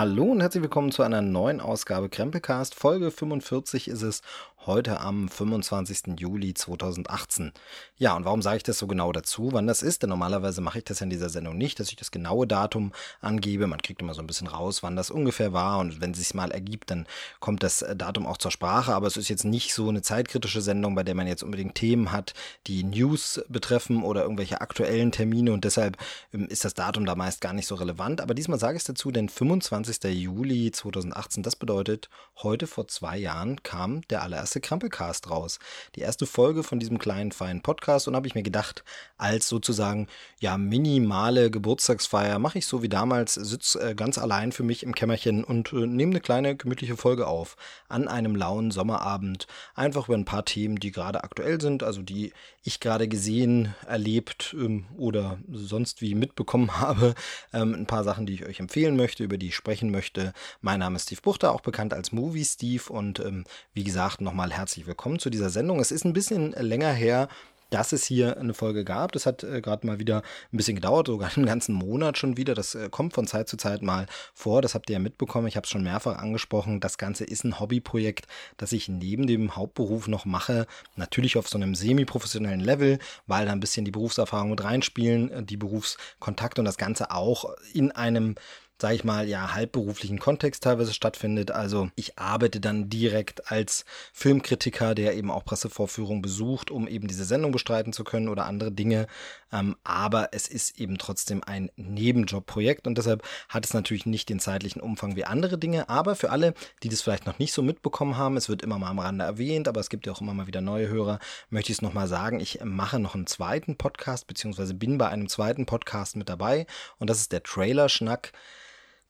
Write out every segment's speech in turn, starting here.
Hallo und herzlich willkommen zu einer neuen Ausgabe Krempelcast. Folge 45 ist es heute am 25. Juli 2018. Ja, und warum sage ich das so genau dazu, wann das ist? Denn normalerweise mache ich das in dieser Sendung nicht, dass ich das genaue Datum angebe. Man kriegt immer so ein bisschen raus, wann das ungefähr war. Und wenn es sich mal ergibt, dann kommt das Datum auch zur Sprache. Aber es ist jetzt nicht so eine zeitkritische Sendung, bei der man jetzt unbedingt Themen hat, die News betreffen oder irgendwelche aktuellen Termine. Und deshalb ähm, ist das Datum da meist gar nicht so relevant. Aber diesmal sage ich es dazu, denn 25. Juli 2018, das bedeutet, heute vor zwei Jahren kam der allererste erste Krampelcast raus. Die erste Folge von diesem kleinen, feinen Podcast und habe ich mir gedacht, als sozusagen ja minimale Geburtstagsfeier mache ich so wie damals, sitze äh, ganz allein für mich im Kämmerchen und äh, nehme eine kleine gemütliche Folge auf. An einem lauen Sommerabend. Einfach über ein paar Themen, die gerade aktuell sind, also die ich gerade gesehen, erlebt ähm, oder sonst wie mitbekommen habe. Ähm, ein paar Sachen, die ich euch empfehlen möchte, über die ich sprechen möchte. Mein Name ist Steve Buchter, auch bekannt als Movie Steve und ähm, wie gesagt nochmal nochmal herzlich willkommen zu dieser Sendung. Es ist ein bisschen länger her, dass es hier eine Folge gab. Das hat äh, gerade mal wieder ein bisschen gedauert, sogar einen ganzen Monat schon wieder. Das äh, kommt von Zeit zu Zeit mal vor. Das habt ihr ja mitbekommen. Ich habe es schon mehrfach angesprochen. Das Ganze ist ein Hobbyprojekt, das ich neben dem Hauptberuf noch mache. Natürlich auf so einem semi-professionellen Level, weil da ein bisschen die Berufserfahrung mit reinspielen, äh, die Berufskontakte und das Ganze auch in einem sage ich mal, ja, halbberuflichen Kontext teilweise stattfindet. Also ich arbeite dann direkt als Filmkritiker, der eben auch Pressevorführungen besucht, um eben diese Sendung bestreiten zu können oder andere Dinge. Ähm, aber es ist eben trotzdem ein Nebenjobprojekt und deshalb hat es natürlich nicht den zeitlichen Umfang wie andere Dinge. Aber für alle, die das vielleicht noch nicht so mitbekommen haben, es wird immer mal am Rande erwähnt, aber es gibt ja auch immer mal wieder neue Hörer, möchte ich es nochmal sagen. Ich mache noch einen zweiten Podcast, beziehungsweise bin bei einem zweiten Podcast mit dabei und das ist der Trailer-Schnack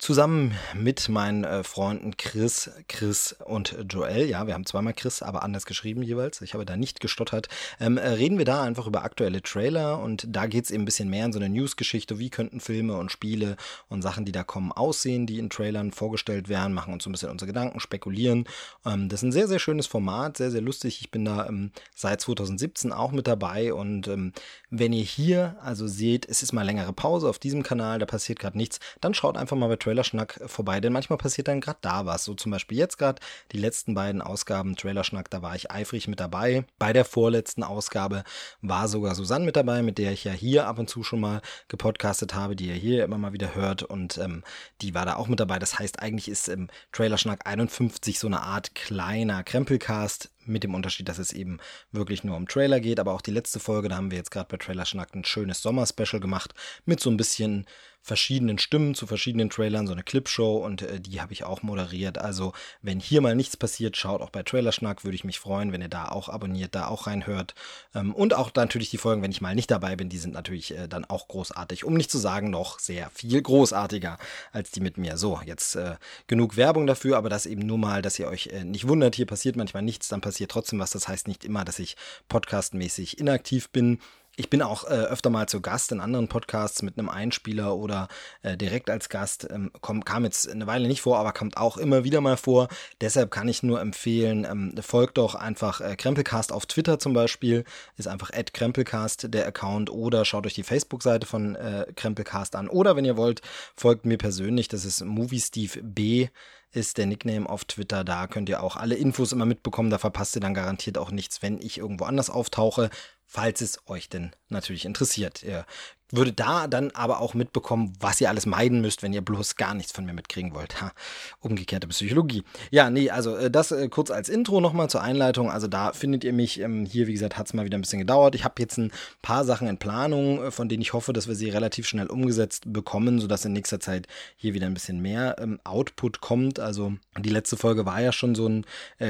zusammen mit meinen äh, Freunden Chris, Chris und Joel, ja, wir haben zweimal Chris, aber anders geschrieben jeweils, ich habe da nicht gestottert, ähm, äh, reden wir da einfach über aktuelle Trailer und da geht es eben ein bisschen mehr in so eine News-Geschichte, wie könnten Filme und Spiele und Sachen, die da kommen, aussehen, die in Trailern vorgestellt werden, machen uns so ein bisschen unsere Gedanken, spekulieren. Ähm, das ist ein sehr, sehr schönes Format, sehr, sehr lustig. Ich bin da ähm, seit 2017 auch mit dabei und ähm, wenn ihr hier also seht, es ist mal längere Pause auf diesem Kanal, da passiert gerade nichts, dann schaut einfach mal bei Trailer Trailerschnack vorbei, denn manchmal passiert dann gerade da was. So zum Beispiel jetzt gerade die letzten beiden Ausgaben Trailerschnack, da war ich eifrig mit dabei. Bei der vorletzten Ausgabe war sogar Susanne mit dabei, mit der ich ja hier ab und zu schon mal gepodcastet habe, die ihr hier immer mal wieder hört und ähm, die war da auch mit dabei. Das heißt, eigentlich ist im Trailerschnack 51 so eine Art kleiner Krempelcast mit dem Unterschied, dass es eben wirklich nur um Trailer geht. Aber auch die letzte Folge, da haben wir jetzt gerade bei Trailer Schnack ein schönes Sommer-Special gemacht mit so ein bisschen verschiedenen Stimmen zu verschiedenen Trailern, so eine Clipshow und äh, die habe ich auch moderiert. Also, wenn hier mal nichts passiert, schaut auch bei Trailerschnack, würde ich mich freuen, wenn ihr da auch abonniert, da auch reinhört. Ähm, und auch natürlich die Folgen, wenn ich mal nicht dabei bin, die sind natürlich äh, dann auch großartig. Um nicht zu sagen, noch sehr viel großartiger als die mit mir. So, jetzt äh, genug Werbung dafür, aber das eben nur mal, dass ihr euch äh, nicht wundert, hier passiert manchmal nichts, dann passiert passiert trotzdem was. Das heißt nicht immer, dass ich podcastmäßig inaktiv bin. Ich bin auch äh, öfter mal zu Gast in anderen Podcasts mit einem Einspieler oder äh, direkt als Gast. Ähm, komm, kam jetzt eine Weile nicht vor, aber kommt auch immer wieder mal vor. Deshalb kann ich nur empfehlen, ähm, folgt doch einfach äh, Krempelcast auf Twitter zum Beispiel. Ist einfach Krempelcast der Account oder schaut euch die Facebook-Seite von äh, Krempelcast an. Oder wenn ihr wollt, folgt mir persönlich. Das ist Movie Steve B ist der Nickname auf Twitter. Da könnt ihr auch alle Infos immer mitbekommen. Da verpasst ihr dann garantiert auch nichts, wenn ich irgendwo anders auftauche falls es euch denn natürlich interessiert. Ihr würde da dann aber auch mitbekommen, was ihr alles meiden müsst, wenn ihr bloß gar nichts von mir mitkriegen wollt. Ha, umgekehrte Psychologie. Ja, nee, also äh, das äh, kurz als Intro nochmal zur Einleitung. Also da findet ihr mich. Ähm, hier, wie gesagt, hat es mal wieder ein bisschen gedauert. Ich habe jetzt ein paar Sachen in Planung, äh, von denen ich hoffe, dass wir sie relativ schnell umgesetzt bekommen, sodass in nächster Zeit hier wieder ein bisschen mehr ähm, Output kommt. Also die letzte Folge war ja schon so ein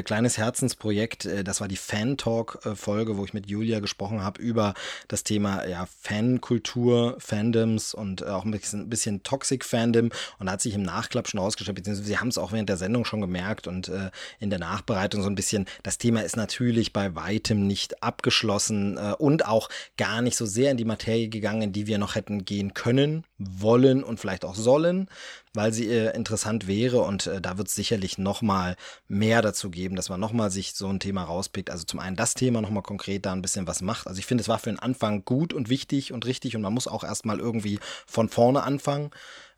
kleines Herzensprojekt. Das war die Fan-Talk-Folge, wo ich mit Julia gesprochen habe über das Thema ja, Fankultur Kultur, Fandoms und äh, auch ein bisschen, bisschen Toxic Fandom. Und da hat sich im Nachklapp schon rausgestellt, beziehungsweise sie haben es auch während der Sendung schon gemerkt und äh, in der Nachbereitung so ein bisschen, das Thema ist natürlich bei weitem nicht abgeschlossen äh, und auch gar nicht so sehr in die Materie gegangen, in die wir noch hätten gehen können, wollen und vielleicht auch sollen weil sie äh, interessant wäre und äh, da wird es sicherlich nochmal mehr dazu geben, dass man nochmal sich so ein Thema rauspickt. Also zum einen das Thema nochmal konkret da ein bisschen was macht. Also ich finde, es war für den Anfang gut und wichtig und richtig und man muss auch erstmal irgendwie von vorne anfangen.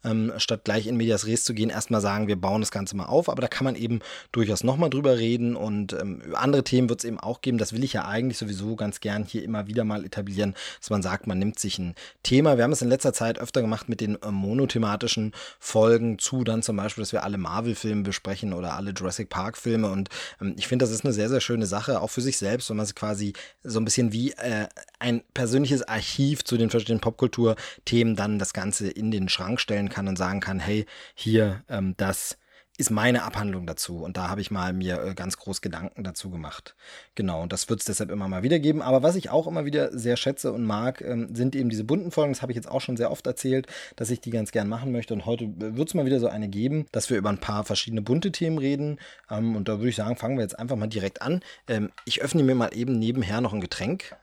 Ähm, statt gleich in Medias Res zu gehen, erstmal sagen, wir bauen das Ganze mal auf. Aber da kann man eben durchaus nochmal drüber reden und ähm, andere Themen wird es eben auch geben. Das will ich ja eigentlich sowieso ganz gern hier immer wieder mal etablieren, dass man sagt, man nimmt sich ein Thema. Wir haben es in letzter Zeit öfter gemacht mit den äh, monothematischen Folgen zu, dann zum Beispiel, dass wir alle Marvel-Filme besprechen oder alle Jurassic Park-Filme. Und ähm, ich finde, das ist eine sehr, sehr schöne Sache, auch für sich selbst, wenn man es quasi so ein bisschen wie äh, ein persönliches Archiv zu den verschiedenen Popkultur-Themen dann das Ganze in den Schrank stellen kann und sagen kann, hey, hier, ähm, das ist meine Abhandlung dazu. Und da habe ich mal mir äh, ganz groß Gedanken dazu gemacht. Genau, und das wird es deshalb immer mal wieder geben. Aber was ich auch immer wieder sehr schätze und mag, ähm, sind eben diese bunten Folgen. Das habe ich jetzt auch schon sehr oft erzählt, dass ich die ganz gern machen möchte. Und heute äh, wird es mal wieder so eine geben, dass wir über ein paar verschiedene bunte Themen reden. Ähm, und da würde ich sagen, fangen wir jetzt einfach mal direkt an. Ähm, ich öffne mir mal eben nebenher noch ein Getränk.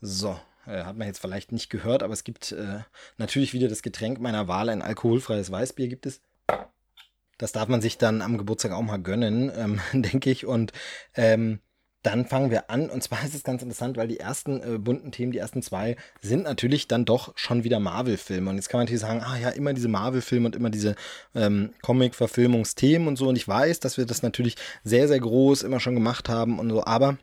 So, äh, hat man jetzt vielleicht nicht gehört, aber es gibt äh, natürlich wieder das Getränk meiner Wahl, ein alkoholfreies Weißbier gibt es. Das darf man sich dann am Geburtstag auch mal gönnen, ähm, denke ich. Und ähm, dann fangen wir an. Und zwar ist es ganz interessant, weil die ersten äh, bunten Themen, die ersten zwei, sind natürlich dann doch schon wieder Marvel-Filme. Und jetzt kann man natürlich sagen, ah ja, immer diese Marvel-Filme und immer diese ähm, Comic-Verfilmungsthemen und so. Und ich weiß, dass wir das natürlich sehr, sehr groß immer schon gemacht haben und so. Aber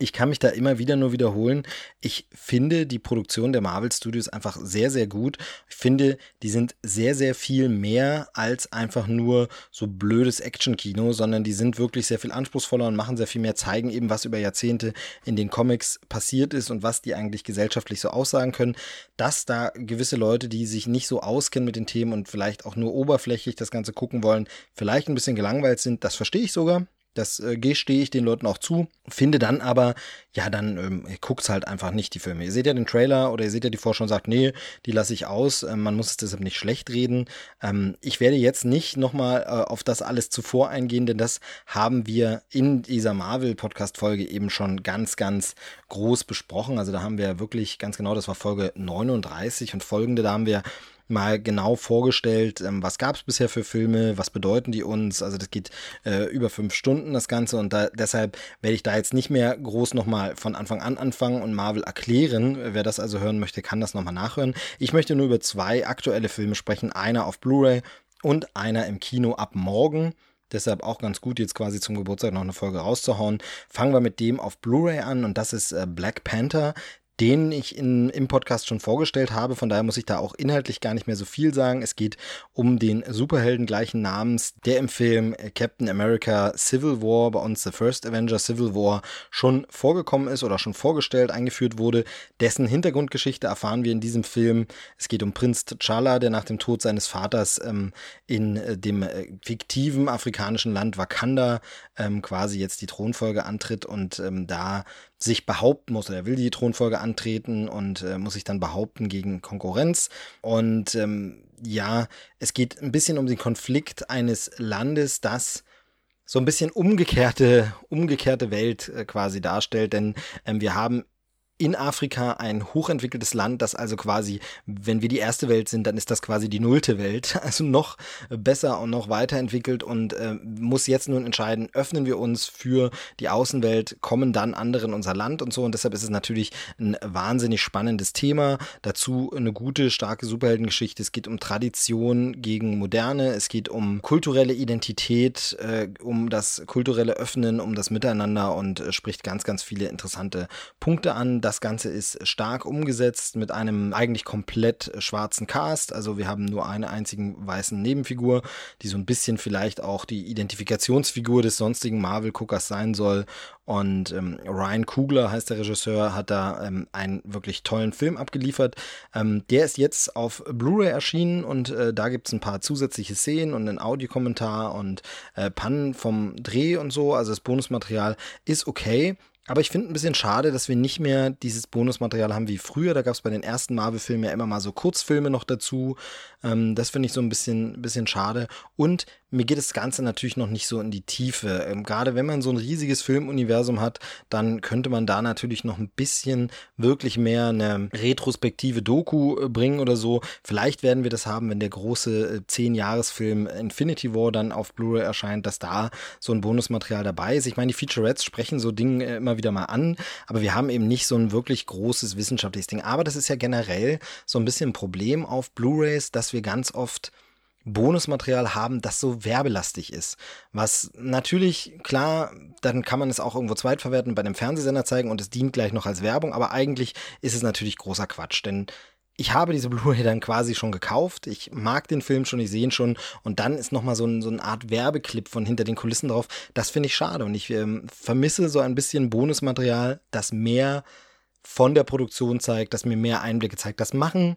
ich kann mich da immer wieder nur wiederholen. Ich finde die Produktion der Marvel Studios einfach sehr, sehr gut. Ich finde, die sind sehr, sehr viel mehr als einfach nur so blödes Action-Kino, sondern die sind wirklich sehr viel anspruchsvoller und machen sehr viel mehr, zeigen eben, was über Jahrzehnte in den Comics passiert ist und was die eigentlich gesellschaftlich so aussagen können. Dass da gewisse Leute, die sich nicht so auskennen mit den Themen und vielleicht auch nur oberflächlich das Ganze gucken wollen, vielleicht ein bisschen gelangweilt sind, das verstehe ich sogar. Das äh, gestehe ich den Leuten auch zu. Finde dann aber, ja, dann ähm, guckt's halt einfach nicht die Filme. Ihr seht ja den Trailer oder ihr seht ja die Vorschau und sagt, nee, die lasse ich aus. Ähm, man muss es deshalb nicht schlecht reden. Ähm, ich werde jetzt nicht nochmal äh, auf das alles zuvor eingehen, denn das haben wir in dieser Marvel-Podcast-Folge eben schon ganz, ganz groß besprochen. Also da haben wir wirklich ganz genau, das war Folge 39 und folgende, da haben wir mal genau vorgestellt, ähm, was gab es bisher für Filme, was bedeuten die uns. Also das geht äh, über fünf Stunden das Ganze und da, deshalb werde ich da jetzt nicht mehr groß nochmal von Anfang an anfangen und Marvel erklären. Wer das also hören möchte, kann das nochmal nachhören. Ich möchte nur über zwei aktuelle Filme sprechen, einer auf Blu-ray und einer im Kino ab morgen. Deshalb auch ganz gut, jetzt quasi zum Geburtstag noch eine Folge rauszuhauen. Fangen wir mit dem auf Blu-ray an und das ist äh, Black Panther den ich in, im Podcast schon vorgestellt habe. Von daher muss ich da auch inhaltlich gar nicht mehr so viel sagen. Es geht um den Superhelden gleichen Namens, der im Film Captain America Civil War, bei uns The First Avenger Civil War, schon vorgekommen ist oder schon vorgestellt, eingeführt wurde. Dessen Hintergrundgeschichte erfahren wir in diesem Film. Es geht um Prinz T'Challa, der nach dem Tod seines Vaters ähm, in äh, dem äh, fiktiven afrikanischen Land Wakanda ähm, quasi jetzt die Thronfolge antritt und ähm, da sich behaupten muss, oder er will die Thronfolge antreten und äh, muss sich dann behaupten gegen Konkurrenz. Und ähm, ja, es geht ein bisschen um den Konflikt eines Landes, das so ein bisschen umgekehrte, umgekehrte Welt äh, quasi darstellt, denn ähm, wir haben in Afrika ein hochentwickeltes Land, das also quasi, wenn wir die erste Welt sind, dann ist das quasi die nullte Welt, also noch besser und noch weiterentwickelt und äh, muss jetzt nun entscheiden, öffnen wir uns für die Außenwelt, kommen dann andere in unser Land und so und deshalb ist es natürlich ein wahnsinnig spannendes Thema. Dazu eine gute, starke Superheldengeschichte. Es geht um Tradition gegen Moderne, es geht um kulturelle Identität, äh, um das kulturelle Öffnen, um das Miteinander und äh, spricht ganz, ganz viele interessante Punkte an das Ganze ist stark umgesetzt mit einem eigentlich komplett schwarzen Cast. Also wir haben nur eine einzigen weißen Nebenfigur, die so ein bisschen vielleicht auch die Identifikationsfigur des sonstigen Marvel-Guckers sein soll. Und ähm, Ryan Kugler heißt der Regisseur, hat da ähm, einen wirklich tollen Film abgeliefert. Ähm, der ist jetzt auf Blu-ray erschienen und äh, da gibt es ein paar zusätzliche Szenen und einen Audiokommentar und äh, Pannen vom Dreh und so. Also das Bonusmaterial ist okay. Aber ich finde ein bisschen schade, dass wir nicht mehr dieses Bonusmaterial haben wie früher. Da gab es bei den ersten Marvel-Filmen ja immer mal so Kurzfilme noch dazu. Ähm, das finde ich so ein bisschen, bisschen schade. Und mir geht das Ganze natürlich noch nicht so in die Tiefe. Ähm, gerade wenn man so ein riesiges Filmuniversum hat, dann könnte man da natürlich noch ein bisschen wirklich mehr eine retrospektive Doku äh, bringen oder so. Vielleicht werden wir das haben, wenn der große äh, 10-Jahres-Film Infinity War dann auf Blu-ray erscheint, dass da so ein Bonusmaterial dabei ist. Ich meine, die Featurettes sprechen so Dinge äh, immer wieder mal an, aber wir haben eben nicht so ein wirklich großes wissenschaftliches Ding. Aber das ist ja generell so ein bisschen ein Problem auf Blu-rays, dass wir ganz oft Bonusmaterial haben, das so werbelastig ist. Was natürlich, klar, dann kann man es auch irgendwo zweitverwerten bei einem Fernsehsender zeigen und es dient gleich noch als Werbung, aber eigentlich ist es natürlich großer Quatsch, denn ich habe diese Blu-ray dann quasi schon gekauft. Ich mag den Film schon, ich sehe ihn schon. Und dann ist nochmal so, ein, so eine Art Werbeclip von hinter den Kulissen drauf. Das finde ich schade. Und ich ähm, vermisse so ein bisschen Bonusmaterial, das mehr von der Produktion zeigt, das mir mehr Einblicke zeigt. Das machen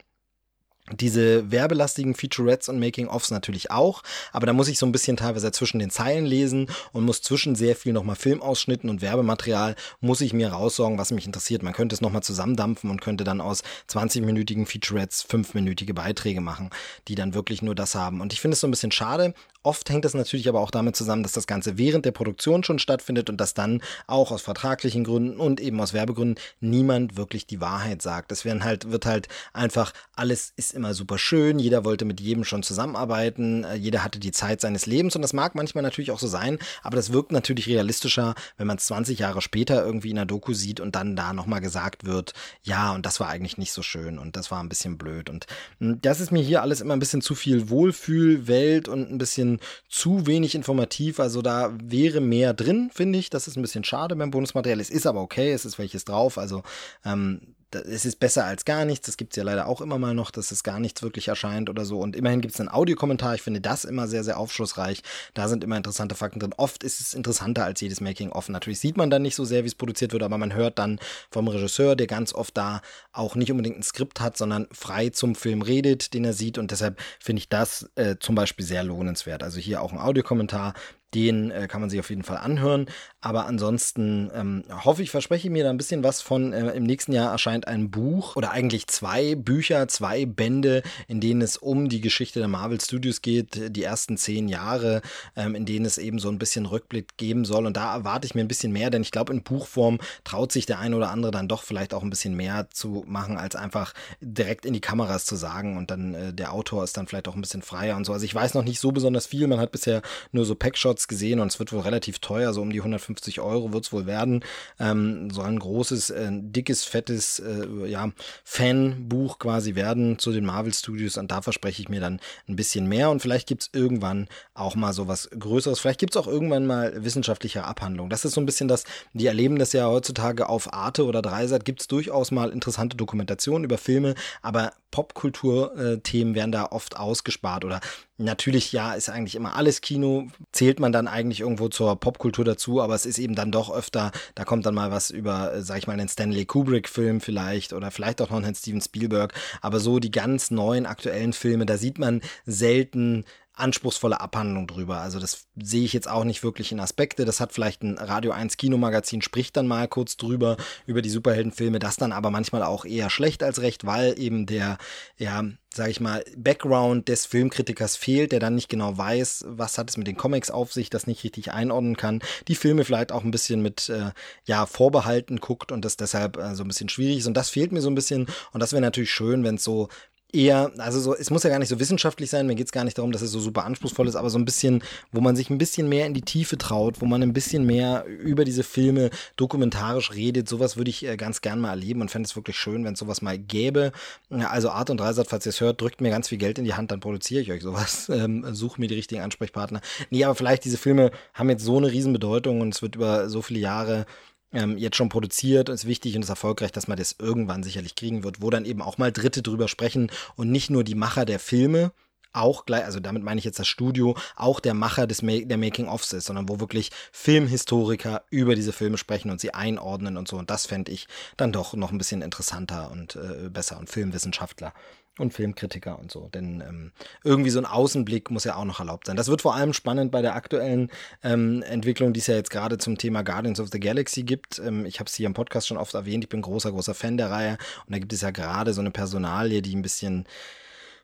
diese werbelastigen Featurettes und Making-ofs natürlich auch, aber da muss ich so ein bisschen teilweise zwischen den Zeilen lesen und muss zwischen sehr viel nochmal Filmausschnitten und Werbematerial muss ich mir raussorgen, was mich interessiert. Man könnte es nochmal zusammendampfen und könnte dann aus 20-minütigen Featurettes 5-minütige Beiträge machen, die dann wirklich nur das haben. Und ich finde es so ein bisschen schade. Oft hängt das natürlich aber auch damit zusammen, dass das Ganze während der Produktion schon stattfindet und dass dann auch aus vertraglichen Gründen und eben aus Werbegründen niemand wirklich die Wahrheit sagt. Es werden halt, wird halt einfach alles ist immer super schön, jeder wollte mit jedem schon zusammenarbeiten, äh, jeder hatte die Zeit seines Lebens und das mag manchmal natürlich auch so sein, aber das wirkt natürlich realistischer, wenn man es 20 Jahre später irgendwie in der Doku sieht und dann da nochmal gesagt wird, ja, und das war eigentlich nicht so schön und das war ein bisschen blöd und hm, das ist mir hier alles immer ein bisschen zu viel Wohlfühlwelt und ein bisschen zu wenig informativ, also da wäre mehr drin, finde ich, das ist ein bisschen schade beim Bonusmaterial, es ist aber okay, es ist welches drauf, also ähm, es ist besser als gar nichts. Das gibt es ja leider auch immer mal noch, dass es gar nichts wirklich erscheint oder so. Und immerhin gibt es einen Audiokommentar. Ich finde das immer sehr, sehr aufschlussreich. Da sind immer interessante Fakten drin. Oft ist es interessanter als jedes Making-of. Natürlich sieht man dann nicht so sehr, wie es produziert wird, aber man hört dann vom Regisseur, der ganz oft da auch nicht unbedingt ein Skript hat, sondern frei zum Film redet, den er sieht. Und deshalb finde ich das äh, zum Beispiel sehr lohnenswert. Also hier auch ein Audiokommentar den äh, kann man sich auf jeden Fall anhören. Aber ansonsten ähm, hoffe ich, verspreche ich mir da ein bisschen was von. Äh, Im nächsten Jahr erscheint ein Buch oder eigentlich zwei Bücher, zwei Bände, in denen es um die Geschichte der Marvel Studios geht, die ersten zehn Jahre, ähm, in denen es eben so ein bisschen Rückblick geben soll. Und da erwarte ich mir ein bisschen mehr, denn ich glaube, in Buchform traut sich der eine oder andere dann doch vielleicht auch ein bisschen mehr zu machen, als einfach direkt in die Kameras zu sagen. Und dann äh, der Autor ist dann vielleicht auch ein bisschen freier und so. Also ich weiß noch nicht so besonders viel. Man hat bisher nur so Packshots Tickets gesehen und es wird wohl relativ teuer, so um die 150 Euro wird es wohl werden. Ähm, soll ein großes, äh, dickes, fettes äh, ja, Fanbuch quasi werden zu den Marvel Studios und da verspreche ich mir dann ein bisschen mehr und vielleicht gibt es irgendwann auch mal so was Größeres. Vielleicht gibt es auch irgendwann mal wissenschaftliche Abhandlungen. Das ist so ein bisschen das, die erleben das ja heutzutage auf Arte oder Dreisat, gibt es durchaus mal interessante Dokumentationen über Filme, aber Popkultur-Themen werden da oft ausgespart oder natürlich, ja, ist eigentlich immer alles Kino, zählt man dann eigentlich irgendwo zur Popkultur dazu, aber es ist eben dann doch öfter, da kommt dann mal was über, äh, sag ich mal, einen Stanley Kubrick-Film vielleicht oder vielleicht auch noch einen Steven Spielberg, aber so die ganz neuen aktuellen Filme, da sieht man selten anspruchsvolle Abhandlung drüber. Also das sehe ich jetzt auch nicht wirklich in Aspekte. Das hat vielleicht ein Radio 1 Kinomagazin, spricht dann mal kurz drüber, über die Superheldenfilme, das dann aber manchmal auch eher schlecht als recht, weil eben der, ja, sag ich mal, Background des Filmkritikers fehlt, der dann nicht genau weiß, was hat es mit den Comics auf sich, das nicht richtig einordnen kann, die Filme vielleicht auch ein bisschen mit, äh, ja, Vorbehalten guckt und das deshalb äh, so ein bisschen schwierig ist. Und das fehlt mir so ein bisschen. Und das wäre natürlich schön, wenn es so eher, also so, es muss ja gar nicht so wissenschaftlich sein, mir geht es gar nicht darum, dass es so super anspruchsvoll ist, aber so ein bisschen, wo man sich ein bisschen mehr in die Tiefe traut, wo man ein bisschen mehr über diese Filme dokumentarisch redet, sowas würde ich äh, ganz gern mal erleben und fände es wirklich schön, wenn es sowas mal gäbe. Also Art und Dreisat, falls ihr es hört, drückt mir ganz viel Geld in die Hand, dann produziere ich euch sowas, ähm, suche mir die richtigen Ansprechpartner. Nee, aber vielleicht diese Filme haben jetzt so eine Riesenbedeutung und es wird über so viele Jahre ähm, jetzt schon produziert und ist wichtig und ist erfolgreich, dass man das irgendwann sicherlich kriegen wird, wo dann eben auch mal Dritte drüber sprechen und nicht nur die Macher der Filme, auch gleich, also damit meine ich jetzt das Studio, auch der Macher des Ma der Making-ofs ist, sondern wo wirklich Filmhistoriker über diese Filme sprechen und sie einordnen und so. Und das fände ich dann doch noch ein bisschen interessanter und äh, besser und Filmwissenschaftler und Filmkritiker und so. Denn ähm, irgendwie so ein Außenblick muss ja auch noch erlaubt sein. Das wird vor allem spannend bei der aktuellen ähm, Entwicklung, die es ja jetzt gerade zum Thema Guardians of the Galaxy gibt. Ähm, ich habe es hier im Podcast schon oft erwähnt, ich bin großer, großer Fan der Reihe. Und da gibt es ja gerade so eine Personalie, die ein bisschen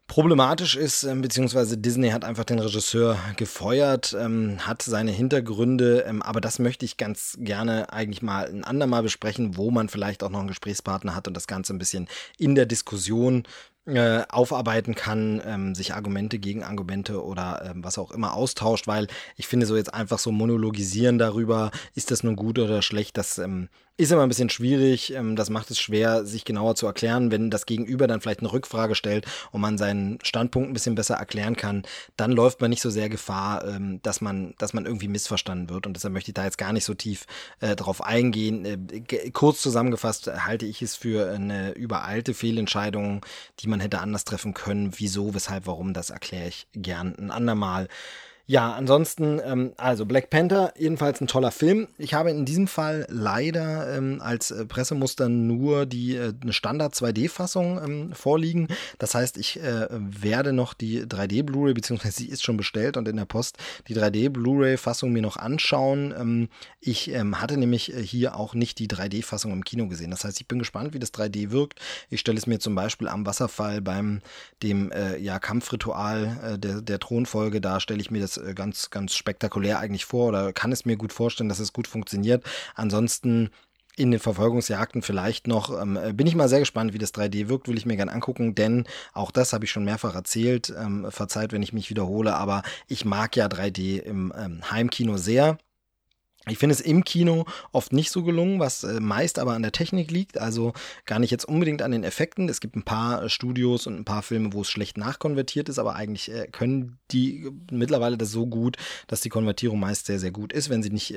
Problematisch ist, ähm, beziehungsweise Disney hat einfach den Regisseur gefeuert, ähm, hat seine Hintergründe, ähm, aber das möchte ich ganz gerne eigentlich mal ein andermal besprechen, wo man vielleicht auch noch einen Gesprächspartner hat und das Ganze ein bisschen in der Diskussion äh, aufarbeiten kann, ähm, sich Argumente gegen Argumente oder ähm, was auch immer austauscht, weil ich finde so jetzt einfach so monologisieren darüber, ist das nun gut oder schlecht, das ähm, ist immer ein bisschen schwierig. Ähm, das macht es schwer, sich genauer zu erklären. Wenn das Gegenüber dann vielleicht eine Rückfrage stellt und man seinen Standpunkt ein bisschen besser erklären kann, dann läuft man nicht so sehr Gefahr, ähm, dass man, dass man irgendwie missverstanden wird. Und deshalb möchte ich da jetzt gar nicht so tief äh, drauf eingehen. Äh, kurz zusammengefasst halte ich es für eine übereilte Fehlentscheidung, die man hätte anders treffen können. Wieso, weshalb, warum, das erkläre ich gern ein andermal. Ja, ansonsten, ähm, also Black Panther, jedenfalls ein toller Film. Ich habe in diesem Fall leider ähm, als äh, Pressemuster nur die äh, eine Standard 2D-Fassung ähm, vorliegen. Das heißt, ich äh, werde noch die 3D Blu-ray, beziehungsweise sie ist schon bestellt und in der Post die 3D Blu-ray-Fassung mir noch anschauen. Ähm, ich ähm, hatte nämlich äh, hier auch nicht die 3D-Fassung im Kino gesehen. Das heißt, ich bin gespannt, wie das 3D wirkt. Ich stelle es mir zum Beispiel am Wasserfall beim dem äh, ja, Kampfritual äh, der, der Thronfolge, da stelle ich mir das äh, ganz, ganz spektakulär eigentlich vor oder kann es mir gut vorstellen, dass es gut funktioniert. Ansonsten in den Verfolgungsjagden vielleicht noch. Ähm, bin ich mal sehr gespannt, wie das 3D wirkt, will ich mir gerne angucken, denn auch das habe ich schon mehrfach erzählt. Ähm, verzeiht, wenn ich mich wiederhole, aber ich mag ja 3D im ähm, Heimkino sehr. Ich finde es im Kino oft nicht so gelungen, was äh, meist aber an der Technik liegt, also gar nicht jetzt unbedingt an den Effekten. Es gibt ein paar äh, Studios und ein paar Filme, wo es schlecht nachkonvertiert ist, aber eigentlich äh, können die mittlerweile das so gut, dass die Konvertierung meist sehr, sehr gut ist, wenn sie nicht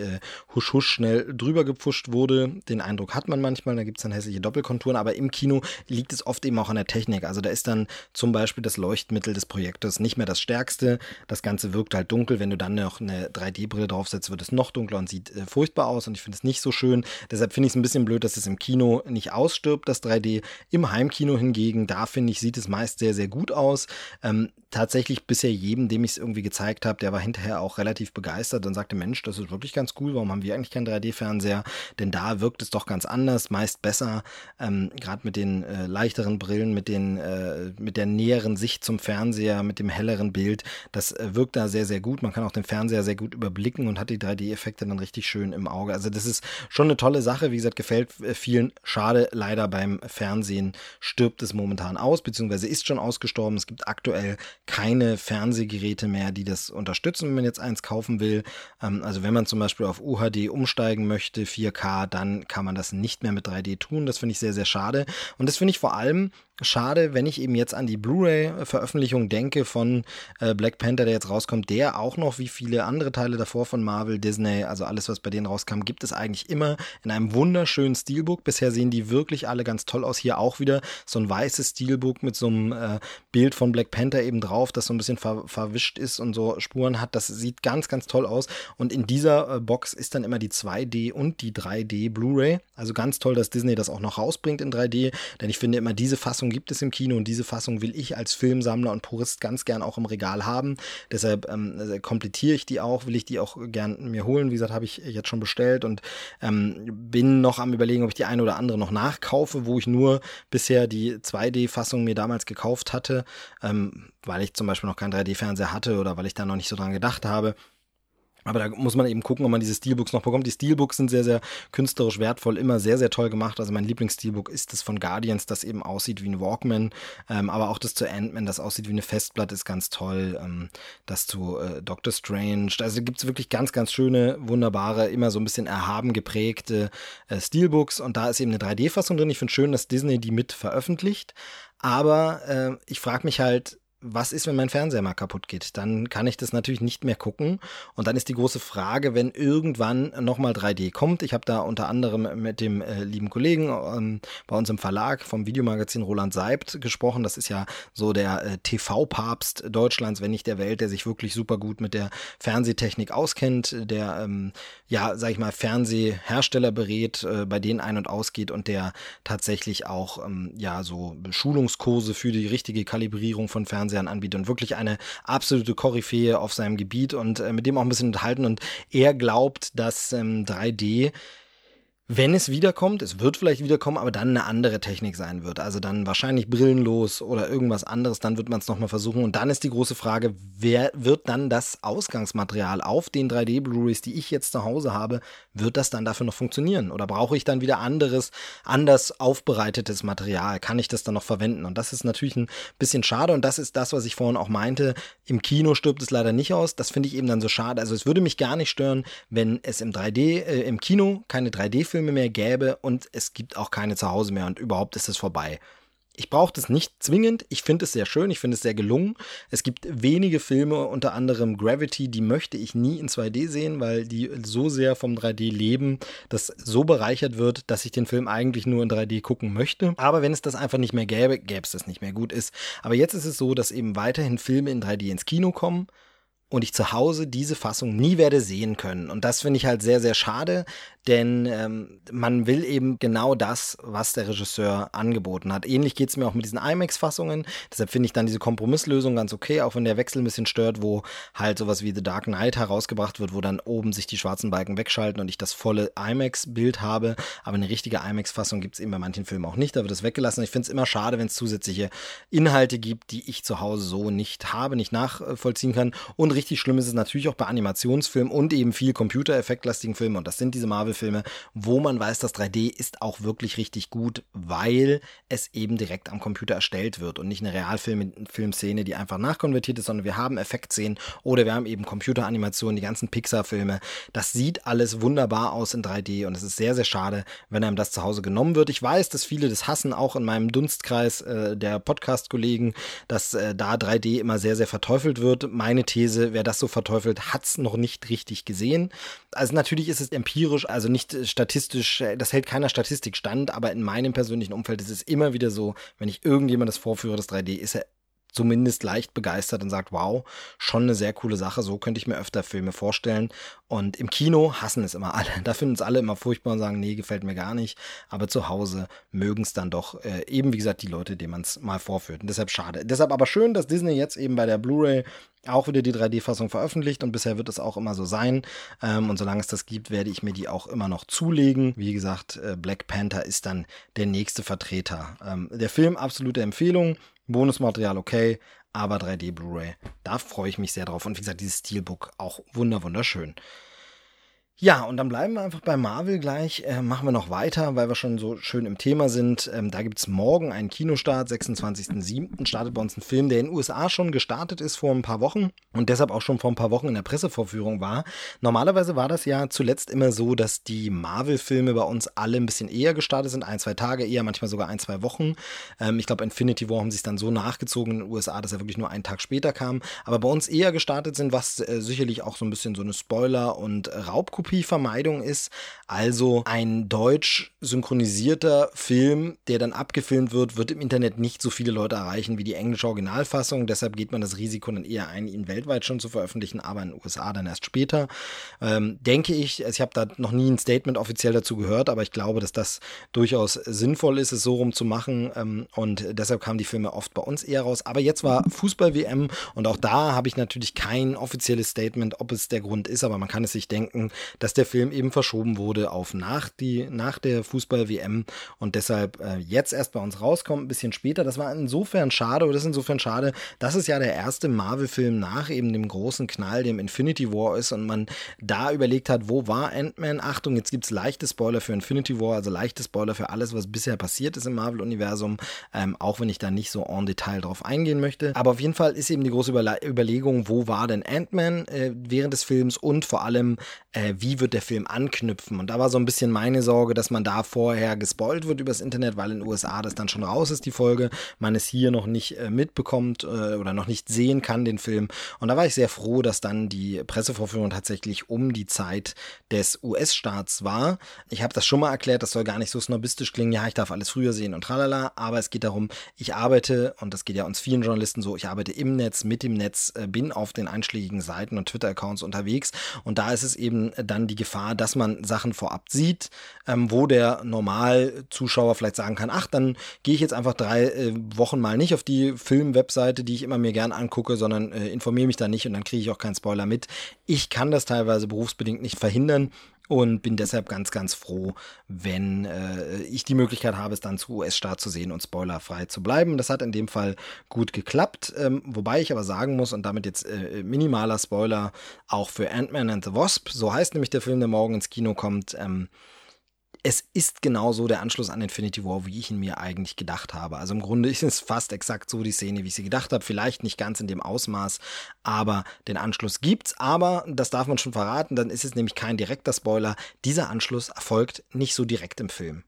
husch husch schnell drüber gepfuscht wurde. Den Eindruck hat man manchmal, da gibt es dann hässliche Doppelkonturen, aber im Kino liegt es oft eben auch an der Technik. Also da ist dann zum Beispiel das Leuchtmittel des Projektors nicht mehr das stärkste. Das Ganze wirkt halt dunkel. Wenn du dann noch eine 3D-Brille draufsetzt, wird es noch dunkler und sieht äh, furchtbar aus und ich finde es nicht so schön. Deshalb finde ich es ein bisschen blöd, dass es im Kino nicht ausstirbt, das 3D. Im Heimkino hingegen, da finde ich, sieht es meist sehr, sehr gut aus. Ähm, tatsächlich bisher jedem, dem ich es irgendwie gezeigt habe, der war hinterher auch relativ begeistert und sagte, Mensch, das ist wirklich ganz cool, warum haben wir eigentlich keinen 3D-Fernseher? Denn da wirkt es doch ganz anders, meist besser, ähm, gerade mit den äh, leichteren Brillen, mit, den, äh, mit der näheren Sicht zum Fernseher, mit dem helleren Bild. Das äh, wirkt da sehr, sehr gut. Man kann auch den Fernseher sehr gut überblicken und hat die 3D-Effekte dann richtig schön im Auge. Also das ist schon eine tolle Sache. Wie gesagt, gefällt äh, vielen. Schade, leider beim Fernsehen stirbt es momentan aus, beziehungsweise ist schon ausgestorben. Es gibt aktuell keine Fernsehgeräte mehr, die das unterstützen, wenn man jetzt eins kaufen will. Ähm, also wenn man zum Beispiel auf UHD umsteigen möchte, 4K, dann kann man das nicht mehr mit 3D tun. Das finde ich sehr, sehr schade. Und das finde ich vor allem schade, wenn ich eben jetzt an die Blu-ray-Veröffentlichung denke von äh, Black Panther, der jetzt rauskommt, der auch noch wie viele andere Teile davor von Marvel, Disney, also alles, was bei denen rauskam, gibt es eigentlich immer in einem wunderschönen Steelbook. Bisher sehen die wirklich alle ganz toll aus. Hier auch wieder so ein weißes Steelbook mit so einem äh, Bild von Black Panther eben drauf, das so ein bisschen ver verwischt ist und so Spuren hat. Das sieht ganz, ganz toll aus. Und in dieser äh, Box ist dann immer die 2D und die 3D Blu-ray. Also ganz toll, dass Disney das auch noch rausbringt in 3D, denn ich finde immer diese Fassung gibt es im Kino und diese Fassung will ich als Filmsammler und Purist ganz gern auch im Regal haben. Deshalb ähm, also komplettiere ich die auch, will ich die auch gern mir holen. Wie gesagt, habe ich jetzt schon bestellt und ähm, bin noch am überlegen, ob ich die eine oder andere noch nachkaufe, wo ich nur bisher die 2D-Fassung mir damals gekauft hatte, ähm, weil ich zum Beispiel noch keinen 3D-Fernseher hatte oder weil ich da noch nicht so dran gedacht habe. Aber da muss man eben gucken, ob man diese Steelbooks noch bekommt. Die Steelbooks sind sehr, sehr künstlerisch wertvoll, immer sehr, sehr toll gemacht. Also mein Lieblingssteelbook ist das von Guardians, das eben aussieht wie ein Walkman. Ähm, aber auch das zu Ant-Man, das aussieht wie eine Festplatte, ist ganz toll. Ähm, das zu äh, Doctor Strange. Also gibt es wirklich ganz, ganz schöne, wunderbare, immer so ein bisschen erhaben geprägte äh, Steelbooks. Und da ist eben eine 3D-Fassung drin. Ich finde schön, dass Disney die mit veröffentlicht. Aber äh, ich frage mich halt, was ist, wenn mein Fernseher mal kaputt geht? Dann kann ich das natürlich nicht mehr gucken. Und dann ist die große Frage, wenn irgendwann nochmal 3D kommt. Ich habe da unter anderem mit dem äh, lieben Kollegen ähm, bei uns im Verlag vom Videomagazin Roland Seibt gesprochen. Das ist ja so der äh, TV-Papst Deutschlands, wenn nicht der Welt, der sich wirklich super gut mit der Fernsehtechnik auskennt, der, ähm, ja, sag ich mal, Fernsehersteller berät, äh, bei denen ein- und ausgeht und der tatsächlich auch, ähm, ja, so Schulungskurse für die richtige Kalibrierung von Fernsehen Fernsehern anbietet und wirklich eine absolute Koryphäe auf seinem Gebiet und äh, mit dem auch ein bisschen unterhalten. Und er glaubt, dass ähm, 3D wenn es wiederkommt, es wird vielleicht wiederkommen, aber dann eine andere Technik sein wird. Also dann wahrscheinlich brillenlos oder irgendwas anderes, dann wird man es nochmal versuchen. Und dann ist die große Frage, wer wird dann das Ausgangsmaterial auf den 3D-Blu-rays, die ich jetzt zu Hause habe, wird das dann dafür noch funktionieren? Oder brauche ich dann wieder anderes, anders aufbereitetes Material? Kann ich das dann noch verwenden? Und das ist natürlich ein bisschen schade und das ist das, was ich vorhin auch meinte. Im Kino stirbt es leider nicht aus. Das finde ich eben dann so schade. Also es würde mich gar nicht stören, wenn es im 3D, äh, im Kino keine 3D-Filme Filme mehr gäbe und es gibt auch keine zu Hause mehr und überhaupt ist es vorbei. Ich brauche das nicht zwingend. Ich finde es sehr schön. Ich finde es sehr gelungen. Es gibt wenige Filme, unter anderem Gravity, die möchte ich nie in 2D sehen, weil die so sehr vom 3D leben, dass so bereichert wird, dass ich den Film eigentlich nur in 3D gucken möchte. Aber wenn es das einfach nicht mehr gäbe, gäbe es das nicht mehr. Gut ist. Aber jetzt ist es so, dass eben weiterhin Filme in 3D ins Kino kommen und ich zu Hause diese Fassung nie werde sehen können. Und das finde ich halt sehr, sehr schade, denn ähm, man will eben genau das, was der Regisseur angeboten hat. Ähnlich geht es mir auch mit diesen IMAX-Fassungen. Deshalb finde ich dann diese Kompromisslösung ganz okay, auch wenn der Wechsel ein bisschen stört, wo halt sowas wie The Dark Knight herausgebracht wird, wo dann oben sich die schwarzen Balken wegschalten und ich das volle IMAX-Bild habe. Aber eine richtige IMAX-Fassung gibt es eben bei manchen Filmen auch nicht. Da wird es weggelassen. Ich finde es immer schade, wenn es zusätzliche Inhalte gibt, die ich zu Hause so nicht habe, nicht nachvollziehen kann. Und richtig schlimm ist es natürlich auch bei Animationsfilmen und eben viel computereffektlastigen Filmen. Und das sind diese Marvel Marvel-Filme, wo man weiß, das 3D ist auch wirklich richtig gut, weil es eben direkt am Computer erstellt wird und nicht eine Realfilmszene, die einfach nachkonvertiert ist, sondern wir haben Effektszenen oder wir haben eben Computeranimationen, die ganzen Pixar-Filme. Das sieht alles wunderbar aus in 3D und es ist sehr, sehr schade, wenn einem das zu Hause genommen wird. Ich weiß, dass viele das hassen, auch in meinem Dunstkreis äh, der Podcast-Kollegen, dass äh, da 3D immer sehr, sehr verteufelt wird. Meine These, wer das so verteufelt, hat es noch nicht richtig gesehen. Also natürlich ist es empirisch, also also nicht äh, statistisch, äh, das hält keiner Statistik stand, aber in meinem persönlichen Umfeld ist es immer wieder so, wenn ich irgendjemand das vorführe, das 3D, ist er zumindest leicht begeistert und sagt, wow, schon eine sehr coole Sache, so könnte ich mir öfter Filme vorstellen. Und im Kino hassen es immer alle. Da finden es alle immer furchtbar und sagen, nee, gefällt mir gar nicht. Aber zu Hause mögen es dann doch äh, eben, wie gesagt, die Leute, denen man es mal vorführt. Und deshalb schade. Deshalb aber schön, dass Disney jetzt eben bei der Blu-ray auch wieder die 3D-Fassung veröffentlicht und bisher wird es auch immer so sein. Ähm, und solange es das gibt, werde ich mir die auch immer noch zulegen. Wie gesagt, äh, Black Panther ist dann der nächste Vertreter. Ähm, der Film absolute Empfehlung. Bonusmaterial okay, aber 3D Blu-ray, da freue ich mich sehr drauf. Und wie gesagt, dieses Steelbook auch wunder wunderschön. Ja, und dann bleiben wir einfach bei Marvel gleich. Äh, machen wir noch weiter, weil wir schon so schön im Thema sind. Ähm, da gibt es morgen einen Kinostart. 26.07. startet bei uns ein Film, der in den USA schon gestartet ist vor ein paar Wochen und deshalb auch schon vor ein paar Wochen in der Pressevorführung war. Normalerweise war das ja zuletzt immer so, dass die Marvel-Filme bei uns alle ein bisschen eher gestartet sind. Ein, zwei Tage eher, manchmal sogar ein, zwei Wochen. Ähm, ich glaube, Infinity War haben sich dann so nachgezogen in den USA, dass er wirklich nur einen Tag später kam. Aber bei uns eher gestartet sind, was äh, sicherlich auch so ein bisschen so eine Spoiler- und Raubkopie Kopievermeidung ist. Also ein deutsch synchronisierter Film, der dann abgefilmt wird, wird im Internet nicht so viele Leute erreichen wie die englische Originalfassung. Deshalb geht man das Risiko dann eher ein, ihn weltweit schon zu veröffentlichen, aber in den USA dann erst später. Ähm, denke ich, ich habe da noch nie ein Statement offiziell dazu gehört, aber ich glaube, dass das durchaus sinnvoll ist, es so rum zu machen. Ähm, und deshalb kamen die Filme oft bei uns eher raus. Aber jetzt war Fußball-WM und auch da habe ich natürlich kein offizielles Statement, ob es der Grund ist, aber man kann es sich denken, dass der Film eben verschoben wurde auf nach, die, nach der Fußball-WM und deshalb äh, jetzt erst bei uns rauskommt, ein bisschen später. Das war insofern schade, oder das ist insofern schade, dass es ja der erste Marvel-Film nach eben dem großen Knall, dem Infinity War ist und man da überlegt hat, wo war Ant-Man? Achtung, jetzt gibt es leichte Spoiler für Infinity War, also leichte Spoiler für alles, was bisher passiert ist im Marvel-Universum, ähm, auch wenn ich da nicht so en Detail drauf eingehen möchte. Aber auf jeden Fall ist eben die große Überle Überlegung, wo war denn Ant-Man äh, während des Films und vor allem, äh, wie wird der Film anknüpfen? Und da war so ein bisschen meine Sorge, dass man da vorher gespoilt wird übers Internet, weil in den USA das dann schon raus ist, die Folge, man es hier noch nicht äh, mitbekommt äh, oder noch nicht sehen kann, den Film. Und da war ich sehr froh, dass dann die Pressevorführung tatsächlich um die Zeit des US-Staats war. Ich habe das schon mal erklärt, das soll gar nicht so snobistisch klingen, ja, ich darf alles früher sehen und tralala, aber es geht darum, ich arbeite, und das geht ja uns vielen Journalisten so, ich arbeite im Netz, mit dem Netz, äh, bin auf den einschlägigen Seiten und Twitter-Accounts unterwegs und da ist es eben dann die Gefahr, dass man Sachen vorab sieht, ähm, wo der Normalzuschauer vielleicht sagen kann, ach, dann gehe ich jetzt einfach drei äh, Wochen mal nicht auf die Filmwebseite, die ich immer mir gern angucke, sondern äh, informiere mich da nicht und dann kriege ich auch keinen Spoiler mit. Ich kann das teilweise berufsbedingt nicht verhindern und bin deshalb ganz, ganz froh, wenn äh, ich die Möglichkeit habe, es dann zu US-Start zu sehen und spoilerfrei zu bleiben. Das hat in dem Fall gut geklappt, ähm, wobei ich aber sagen muss, und damit jetzt äh, minimaler Spoiler auch für Ant-Man and the Wasp, so heißt nämlich der Film, der morgen ins Kino kommt, ähm, es ist genauso der Anschluss an Infinity War, wie ich ihn mir eigentlich gedacht habe. Also im Grunde ist es fast exakt so die Szene, wie ich sie gedacht habe. Vielleicht nicht ganz in dem Ausmaß, aber den Anschluss gibt's. Aber das darf man schon verraten, dann ist es nämlich kein direkter Spoiler. Dieser Anschluss erfolgt nicht so direkt im Film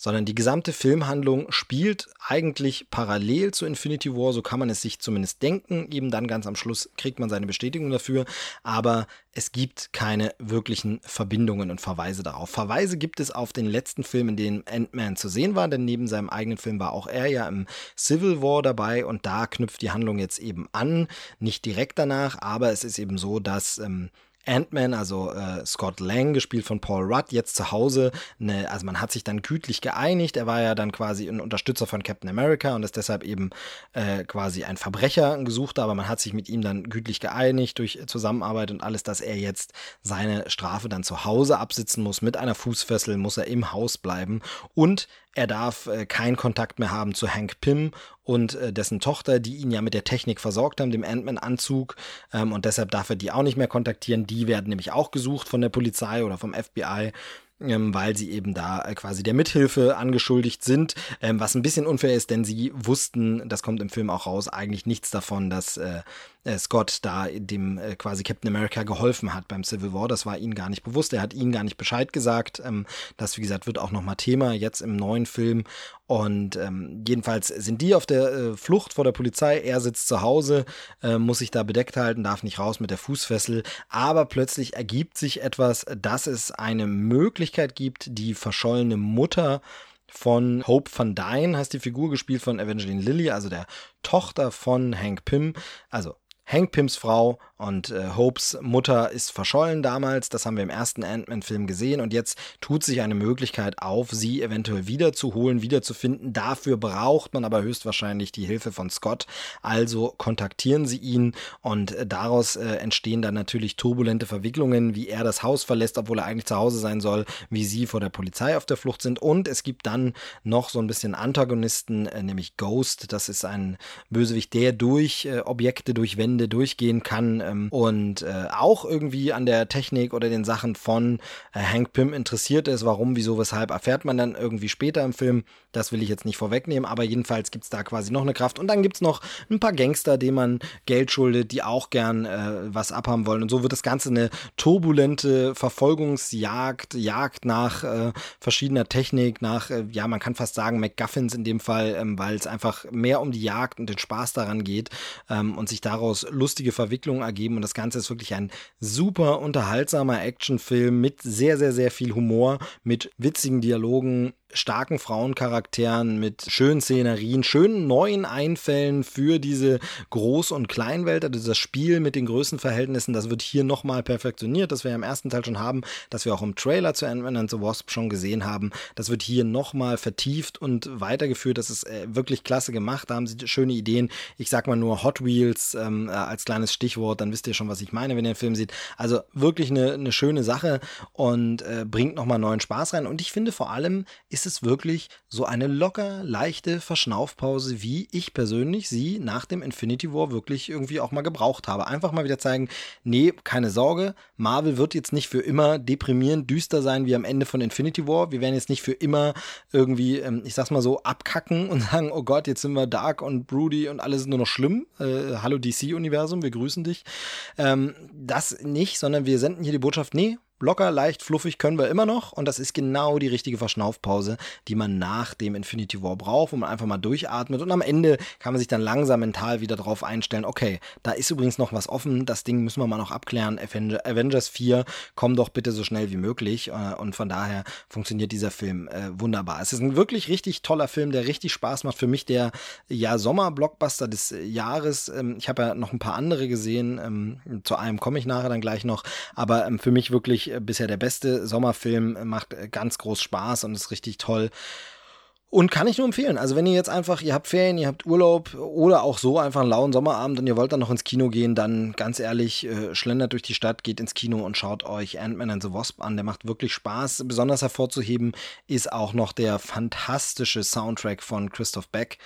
sondern die gesamte Filmhandlung spielt eigentlich parallel zu Infinity War, so kann man es sich zumindest denken. Eben dann ganz am Schluss kriegt man seine Bestätigung dafür, aber es gibt keine wirklichen Verbindungen und Verweise darauf. Verweise gibt es auf den letzten Film, in dem Ant-Man zu sehen war, denn neben seinem eigenen Film war auch er ja im Civil War dabei und da knüpft die Handlung jetzt eben an, nicht direkt danach, aber es ist eben so, dass ähm, Ant-Man, also äh, Scott Lang, gespielt von Paul Rudd, jetzt zu Hause. Ne, also man hat sich dann gütlich geeinigt. Er war ja dann quasi ein Unterstützer von Captain America und ist deshalb eben äh, quasi ein Verbrecher gesucht, aber man hat sich mit ihm dann gütlich geeinigt durch Zusammenarbeit und alles, dass er jetzt seine Strafe dann zu Hause absitzen muss. Mit einer Fußfessel muss er im Haus bleiben und er darf äh, keinen Kontakt mehr haben zu Hank Pym und äh, dessen Tochter, die ihn ja mit der Technik versorgt haben, dem Ant-Man-Anzug. Ähm, und deshalb darf er die auch nicht mehr kontaktieren. Die werden nämlich auch gesucht von der Polizei oder vom FBI ähm, weil sie eben da äh, quasi der Mithilfe angeschuldigt sind, ähm, was ein bisschen unfair ist, denn sie wussten, das kommt im Film auch raus, eigentlich nichts davon, dass äh, Scott da dem äh, quasi Captain America geholfen hat beim Civil War. Das war ihnen gar nicht bewusst. Er hat ihnen gar nicht Bescheid gesagt. Ähm, das, wie gesagt, wird auch nochmal Thema jetzt im neuen Film. Und ähm, jedenfalls sind die auf der äh, Flucht vor der Polizei. Er sitzt zu Hause, äh, muss sich da bedeckt halten, darf nicht raus mit der Fußfessel. Aber plötzlich ergibt sich etwas, dass es eine Möglichkeit gibt, die verschollene Mutter von Hope van Dyne heißt die Figur, gespielt von Evangeline Lilly, also der Tochter von Hank Pym, also Hank Pyms Frau und äh, Hopes Mutter ist verschollen damals. Das haben wir im ersten Ant-Man-Film gesehen. Und jetzt tut sich eine Möglichkeit auf, sie eventuell wiederzuholen, wiederzufinden. Dafür braucht man aber höchstwahrscheinlich die Hilfe von Scott. Also kontaktieren sie ihn und äh, daraus äh, entstehen dann natürlich turbulente Verwicklungen, wie er das Haus verlässt, obwohl er eigentlich zu Hause sein soll, wie sie vor der Polizei auf der Flucht sind. Und es gibt dann noch so ein bisschen Antagonisten, äh, nämlich Ghost. Das ist ein Bösewicht, der durch äh, Objekte, durch Wände Ende durchgehen kann ähm, und äh, auch irgendwie an der Technik oder den Sachen von äh, Hank Pym interessiert ist. Warum, wieso, weshalb, erfährt man dann irgendwie später im Film. Das will ich jetzt nicht vorwegnehmen, aber jedenfalls gibt es da quasi noch eine Kraft. Und dann gibt es noch ein paar Gangster, denen man Geld schuldet, die auch gern äh, was abhaben wollen. Und so wird das Ganze eine turbulente Verfolgungsjagd, Jagd nach äh, verschiedener Technik, nach, äh, ja, man kann fast sagen, MacGuffins in dem Fall, ähm, weil es einfach mehr um die Jagd und den Spaß daran geht ähm, und sich daraus lustige Verwicklungen ergeben und das Ganze ist wirklich ein super unterhaltsamer Actionfilm mit sehr, sehr, sehr viel Humor, mit witzigen Dialogen, starken Frauencharakteren, mit schönen Szenerien, schönen neuen Einfällen für diese Groß- und Kleinwelt. Also das Spiel mit den Größenverhältnissen, das wird hier nochmal perfektioniert, das wir ja im ersten Teil schon haben, das wir auch im Trailer zu Ant-Man and the Wasp schon gesehen haben. Das wird hier nochmal vertieft und weitergeführt. Das ist äh, wirklich klasse gemacht. Da haben sie schöne Ideen. Ich sag mal nur Hot Wheels ähm, äh, als kleines Stichwort, dann wisst ihr schon, was ich meine, wenn ihr den Film seht. Also wirklich eine, eine schöne Sache und äh, bringt nochmal neuen Spaß rein. Und ich finde vor allem ist ist es wirklich so eine locker, leichte Verschnaufpause, wie ich persönlich sie nach dem Infinity War wirklich irgendwie auch mal gebraucht habe. Einfach mal wieder zeigen, nee, keine Sorge, Marvel wird jetzt nicht für immer deprimierend düster sein wie am Ende von Infinity War. Wir werden jetzt nicht für immer irgendwie, ähm, ich sag's mal so, abkacken und sagen, oh Gott, jetzt sind wir dark und broody und alles ist nur noch schlimm. Äh, hallo DC-Universum, wir grüßen dich. Ähm, das nicht, sondern wir senden hier die Botschaft, nee, locker, leicht, fluffig können wir immer noch. Und das ist genau die richtige Verschnaufpause, die man nach dem Infinity War braucht, wo man einfach mal durchatmet. Und am Ende kann man sich dann langsam mental wieder drauf einstellen, okay, da ist übrigens noch was offen, das Ding müssen wir mal noch abklären. Avengers 4, komm doch bitte so schnell wie möglich. Äh, und von daher funktioniert dieser Film äh, wunderbar. Es ist ein wirklich richtig toller Film, der richtig Spaß macht. Für mich der ja Sommer-Blockbuster des Jahres. Ähm, ich habe ja noch ein paar andere gesehen. Ähm, zu einem komme ich nachher dann gleich noch. Aber ähm, für mich wirklich äh, bisher der beste Sommerfilm, macht äh, ganz groß Spaß und ist richtig toll. Und kann ich nur empfehlen. Also wenn ihr jetzt einfach, ihr habt Ferien, ihr habt Urlaub oder auch so einfach einen lauen Sommerabend und ihr wollt dann noch ins Kino gehen, dann ganz ehrlich, äh, schlendert durch die Stadt, geht ins Kino und schaut euch Ant-Man and the Wasp an. Der macht wirklich Spaß. Besonders hervorzuheben ist auch noch der fantastische Soundtrack von Christoph Beck.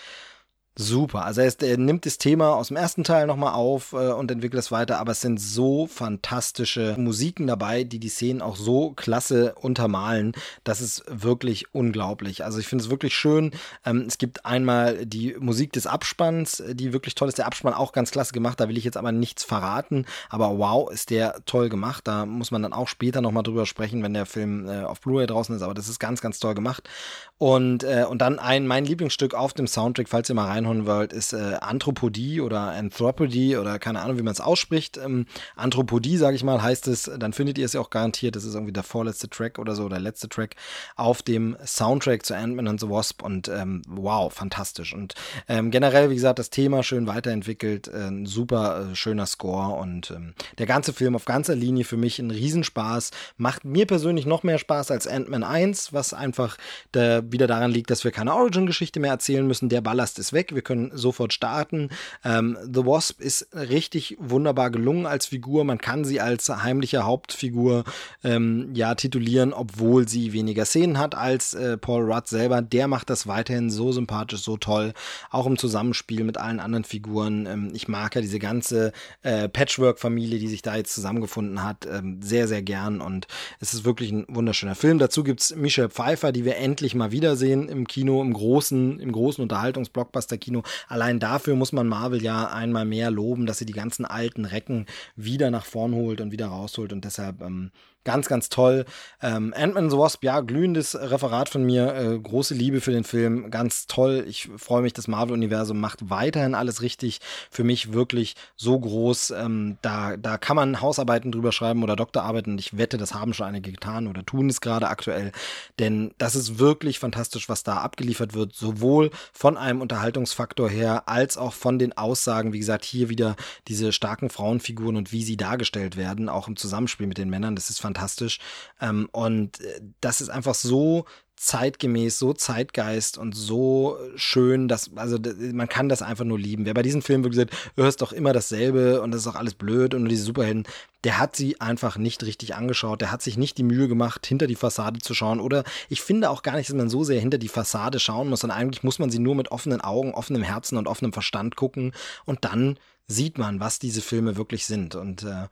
Super. Also er, ist, er, nimmt das Thema aus dem ersten Teil nochmal auf äh, und entwickelt es weiter, aber es sind so fantastische Musiken dabei, die die Szenen auch so klasse untermalen. Das ist wirklich unglaublich. Also ich finde es wirklich schön. Ähm, es gibt einmal die Musik des Abspanns, die wirklich toll ist. Der Abspann auch ganz klasse gemacht. Da will ich jetzt aber nichts verraten. Aber wow, ist der toll gemacht. Da muss man dann auch später nochmal drüber sprechen, wenn der Film äh, auf Blu-ray draußen ist. Aber das ist ganz, ganz toll gemacht. Und, äh, und dann ein, mein Lieblingsstück auf dem Soundtrack, falls ihr mal rein Einhorn World ist äh, Anthropodie oder Anthropody oder keine Ahnung, wie man es ausspricht. Ähm, Anthropodie, sage ich mal, heißt es, dann findet ihr es ja auch garantiert, das ist irgendwie der vorletzte Track oder so, der letzte Track auf dem Soundtrack zu Ant-Man and the Wasp. Und ähm, wow, fantastisch. Und ähm, generell, wie gesagt, das Thema schön weiterentwickelt, äh, super äh, schöner Score. Und ähm, der ganze Film auf ganzer Linie für mich ein Riesenspaß, macht mir persönlich noch mehr Spaß als Ant-Man 1, was einfach der, wieder daran liegt, dass wir keine Origin-Geschichte mehr erzählen müssen, der Ballast ist weg, wir können sofort starten. Ähm, The Wasp ist richtig wunderbar gelungen als Figur. Man kann sie als heimliche Hauptfigur ähm, ja titulieren, obwohl sie weniger Szenen hat als äh, Paul Rudd selber. Der macht das weiterhin so sympathisch, so toll. Auch im Zusammenspiel mit allen anderen Figuren. Ähm, ich mag ja diese ganze äh, Patchwork-Familie, die sich da jetzt zusammengefunden hat, ähm, sehr, sehr gern. Und es ist wirklich ein wunderschöner Film. Dazu gibt es Michelle Pfeiffer, die wir endlich mal wiedersehen im Kino, im großen, im großen Unterhaltungsblockbuster Kino. Allein dafür muss man Marvel ja einmal mehr loben, dass sie die ganzen alten Recken wieder nach vorn holt und wieder rausholt und deshalb ähm, Ganz, ganz toll. Ähm, Ant-Man the Wasp, ja, glühendes Referat von mir. Äh, große Liebe für den Film. Ganz toll. Ich freue mich, das Marvel-Universum macht weiterhin alles richtig. Für mich wirklich so groß. Ähm, da, da kann man Hausarbeiten drüber schreiben oder Doktorarbeiten. Ich wette, das haben schon einige getan oder tun es gerade aktuell. Denn das ist wirklich fantastisch, was da abgeliefert wird. Sowohl von einem Unterhaltungsfaktor her, als auch von den Aussagen. Wie gesagt, hier wieder diese starken Frauenfiguren und wie sie dargestellt werden. Auch im Zusammenspiel mit den Männern. Das ist fantastisch fantastisch. Ähm, und äh, das ist einfach so zeitgemäß, so Zeitgeist und so schön, dass, also man kann das einfach nur lieben. Wer bei diesem Film wirklich sagt, hörst doch immer dasselbe und das ist auch alles blöd und nur diese Superhelden, der hat sie einfach nicht richtig angeschaut, der hat sich nicht die Mühe gemacht, hinter die Fassade zu schauen oder ich finde auch gar nicht, dass man so sehr hinter die Fassade schauen muss, sondern eigentlich muss man sie nur mit offenen Augen, offenem Herzen und offenem Verstand gucken und dann sieht man, was diese Filme wirklich sind und äh,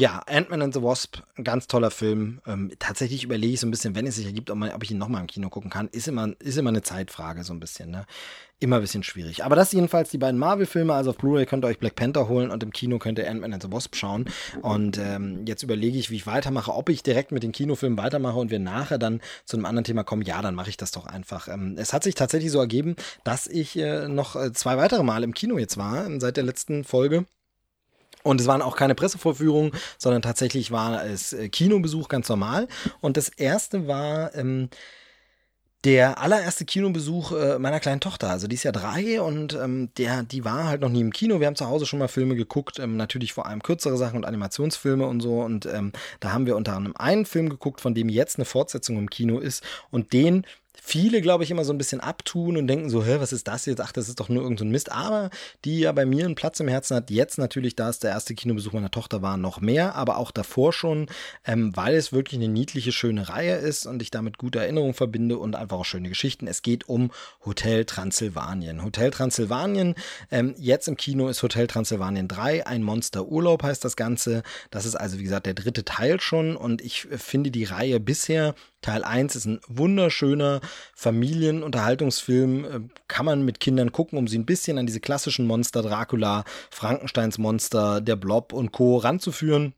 ja, Ant-Man and the Wasp, ein ganz toller Film. Ähm, tatsächlich überlege ich so ein bisschen, wenn es sich ergibt, ob, man, ob ich ihn nochmal im Kino gucken kann. Ist immer, ist immer eine Zeitfrage, so ein bisschen. Ne? Immer ein bisschen schwierig. Aber das jedenfalls die beiden Marvel-Filme. Also auf Blu-ray könnt ihr euch Black Panther holen und im Kino könnt ihr Ant-Man and the Wasp schauen. Und ähm, jetzt überlege ich, wie ich weitermache. Ob ich direkt mit den Kinofilmen weitermache und wir nachher dann zu einem anderen Thema kommen. Ja, dann mache ich das doch einfach. Ähm, es hat sich tatsächlich so ergeben, dass ich äh, noch äh, zwei weitere Mal im Kino jetzt war, seit der letzten Folge. Und es waren auch keine Pressevorführungen, sondern tatsächlich war es äh, Kinobesuch ganz normal. Und das erste war ähm, der allererste Kinobesuch äh, meiner kleinen Tochter. Also die ist ja drei und ähm, der, die war halt noch nie im Kino. Wir haben zu Hause schon mal Filme geguckt, ähm, natürlich vor allem kürzere Sachen und Animationsfilme und so. Und ähm, da haben wir unter anderem einen Film geguckt, von dem jetzt eine Fortsetzung im Kino ist. Und den viele, glaube ich, immer so ein bisschen abtun und denken so, hä, was ist das jetzt? Ach, das ist doch nur irgendein so Mist. Aber die ja bei mir einen Platz im Herzen hat, jetzt natürlich, da es der erste Kinobesuch meiner Tochter war, noch mehr, aber auch davor schon, ähm, weil es wirklich eine niedliche, schöne Reihe ist und ich damit gute Erinnerungen verbinde und einfach auch schöne Geschichten. Es geht um Hotel Transsilvanien. Hotel Transsilvanien, ähm, jetzt im Kino ist Hotel Transsilvanien 3, ein Monsterurlaub heißt das Ganze. Das ist also, wie gesagt, der dritte Teil schon und ich finde die Reihe bisher Teil 1 ist ein wunderschöner Familienunterhaltungsfilm. Äh, kann man mit Kindern gucken, um sie ein bisschen an diese klassischen Monster, Dracula, Frankensteins Monster, der Blob und Co. ranzuführen.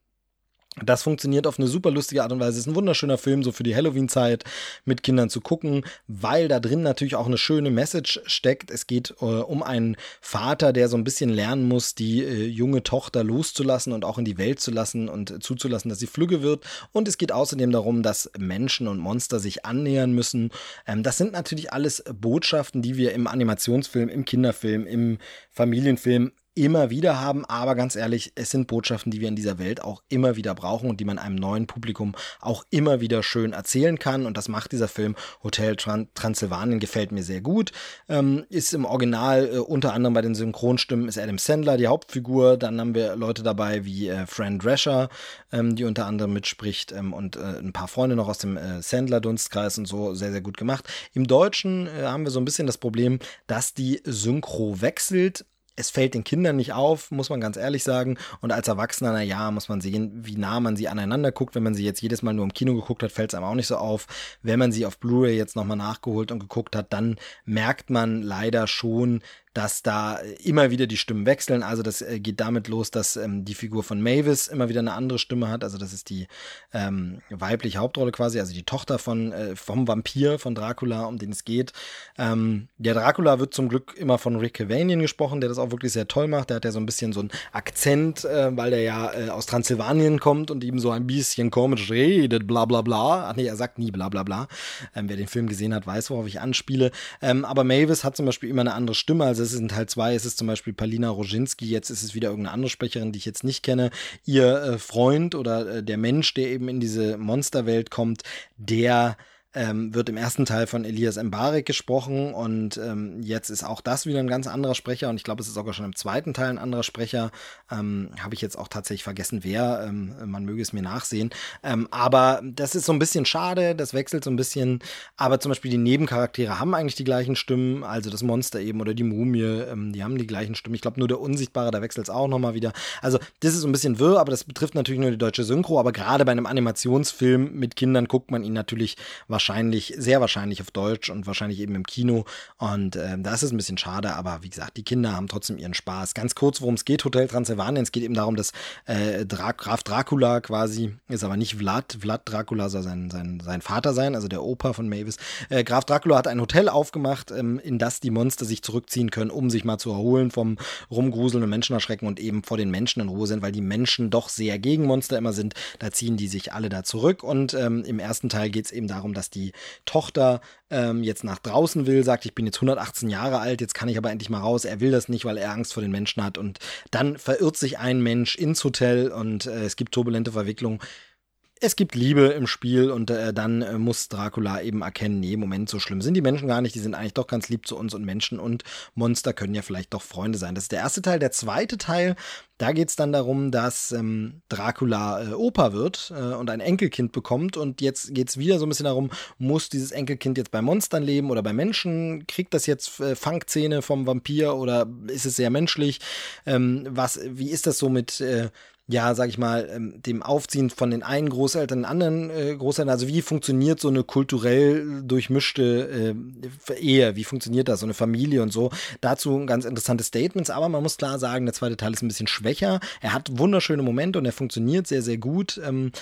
Das funktioniert auf eine super lustige Art und Weise. Es ist ein wunderschöner Film, so für die Halloween-Zeit mit Kindern zu gucken, weil da drin natürlich auch eine schöne Message steckt. Es geht äh, um einen Vater, der so ein bisschen lernen muss, die äh, junge Tochter loszulassen und auch in die Welt zu lassen und zuzulassen, dass sie flügge wird. Und es geht außerdem darum, dass Menschen und Monster sich annähern müssen. Ähm, das sind natürlich alles Botschaften, die wir im Animationsfilm, im Kinderfilm, im Familienfilm immer wieder haben. Aber ganz ehrlich, es sind Botschaften, die wir in dieser Welt auch immer wieder brauchen und die man einem neuen Publikum auch immer wieder schön erzählen kann. Und das macht dieser Film Hotel Tran Transsilvanien, gefällt mir sehr gut. Ähm, ist im Original äh, unter anderem bei den Synchronstimmen ist Adam Sandler die Hauptfigur. Dann haben wir Leute dabei wie äh, Fran Drescher, ähm, die unter anderem mitspricht ähm, und äh, ein paar Freunde noch aus dem äh, Sandler-Dunstkreis und so sehr, sehr gut gemacht. Im Deutschen äh, haben wir so ein bisschen das Problem, dass die Synchro wechselt es fällt den Kindern nicht auf, muss man ganz ehrlich sagen. Und als Erwachsener, na ja, muss man sehen, wie nah man sie aneinander guckt. Wenn man sie jetzt jedes Mal nur im Kino geguckt hat, fällt es einem auch nicht so auf. Wenn man sie auf Blu-ray jetzt nochmal nachgeholt und geguckt hat, dann merkt man leider schon, dass da immer wieder die Stimmen wechseln. Also das äh, geht damit los, dass ähm, die Figur von Mavis immer wieder eine andere Stimme hat. Also das ist die ähm, weibliche Hauptrolle quasi, also die Tochter von äh, vom Vampir von Dracula, um den es geht. Ähm, der Dracula wird zum Glück immer von Rick Cavanian gesprochen, der das auch wirklich sehr toll macht. Der hat ja so ein bisschen so einen Akzent, äh, weil der ja äh, aus Transsilvanien kommt und eben so ein bisschen komisch redet, bla bla bla. Ach nee, er sagt nie bla bla bla. Ähm, wer den Film gesehen hat, weiß, worauf ich anspiele. Ähm, aber Mavis hat zum Beispiel immer eine andere Stimme. Also es ist in Teil 2 ist es zum Beispiel Palina Roginski, jetzt ist es wieder irgendeine andere Sprecherin, die ich jetzt nicht kenne. Ihr äh, Freund oder äh, der Mensch, der eben in diese Monsterwelt kommt, der ähm, wird im ersten Teil von Elias Mbarek gesprochen und ähm, jetzt ist auch das wieder ein ganz anderer Sprecher und ich glaube, es ist sogar schon im zweiten Teil ein anderer Sprecher. Ähm, Habe ich jetzt auch tatsächlich vergessen, wer. Ähm, man möge es mir nachsehen. Ähm, aber das ist so ein bisschen schade, das wechselt so ein bisschen. Aber zum Beispiel die Nebencharaktere haben eigentlich die gleichen Stimmen, also das Monster eben oder die Mumie, ähm, die haben die gleichen Stimmen. Ich glaube, nur der Unsichtbare, da wechselt es auch nochmal wieder. Also das ist so ein bisschen wirr, aber das betrifft natürlich nur die deutsche Synchro. Aber gerade bei einem Animationsfilm mit Kindern guckt man ihn natürlich wahrscheinlich sehr wahrscheinlich auf Deutsch und wahrscheinlich eben im Kino. Und äh, da ist ein bisschen schade, aber wie gesagt, die Kinder haben trotzdem ihren Spaß. Ganz kurz, worum es geht, Hotel Transylvanien. Es geht eben darum, dass äh, Dra Graf Dracula quasi, ist aber nicht Vlad, Vlad Dracula soll sein, sein, sein Vater sein, also der Opa von Mavis. Äh, Graf Dracula hat ein Hotel aufgemacht, ähm, in das die Monster sich zurückziehen können, um sich mal zu erholen vom Rumgruseln und Menschenerschrecken und eben vor den Menschen in Ruhe sind, weil die Menschen doch sehr gegen Monster immer sind. Da ziehen die sich alle da zurück und ähm, im ersten Teil geht es eben darum, dass die Tochter ähm, jetzt nach draußen will, sagt, ich bin jetzt 118 Jahre alt, jetzt kann ich aber endlich mal raus. Er will das nicht, weil er Angst vor den Menschen hat. Und dann verirrt sich ein Mensch ins Hotel und äh, es gibt turbulente Verwicklungen es gibt Liebe im Spiel und äh, dann äh, muss Dracula eben erkennen, nee, Moment, so schlimm sind die Menschen gar nicht, die sind eigentlich doch ganz lieb zu uns und Menschen und Monster können ja vielleicht doch Freunde sein. Das ist der erste Teil. Der zweite Teil, da geht es dann darum, dass ähm, Dracula äh, Opa wird äh, und ein Enkelkind bekommt und jetzt geht es wieder so ein bisschen darum, muss dieses Enkelkind jetzt bei Monstern leben oder bei Menschen? Kriegt das jetzt äh, Fangzähne vom Vampir oder ist es sehr menschlich? Ähm, was, wie ist das so mit äh, ja, sag ich mal, ähm, dem Aufziehen von den einen Großeltern, den anderen äh, Großeltern. Also wie funktioniert so eine kulturell durchmischte äh, Ehe? Wie funktioniert das, so eine Familie und so? Dazu ganz interessante Statements, aber man muss klar sagen, der zweite Teil ist ein bisschen schwächer. Er hat wunderschöne Momente und er funktioniert sehr, sehr gut. Ähm,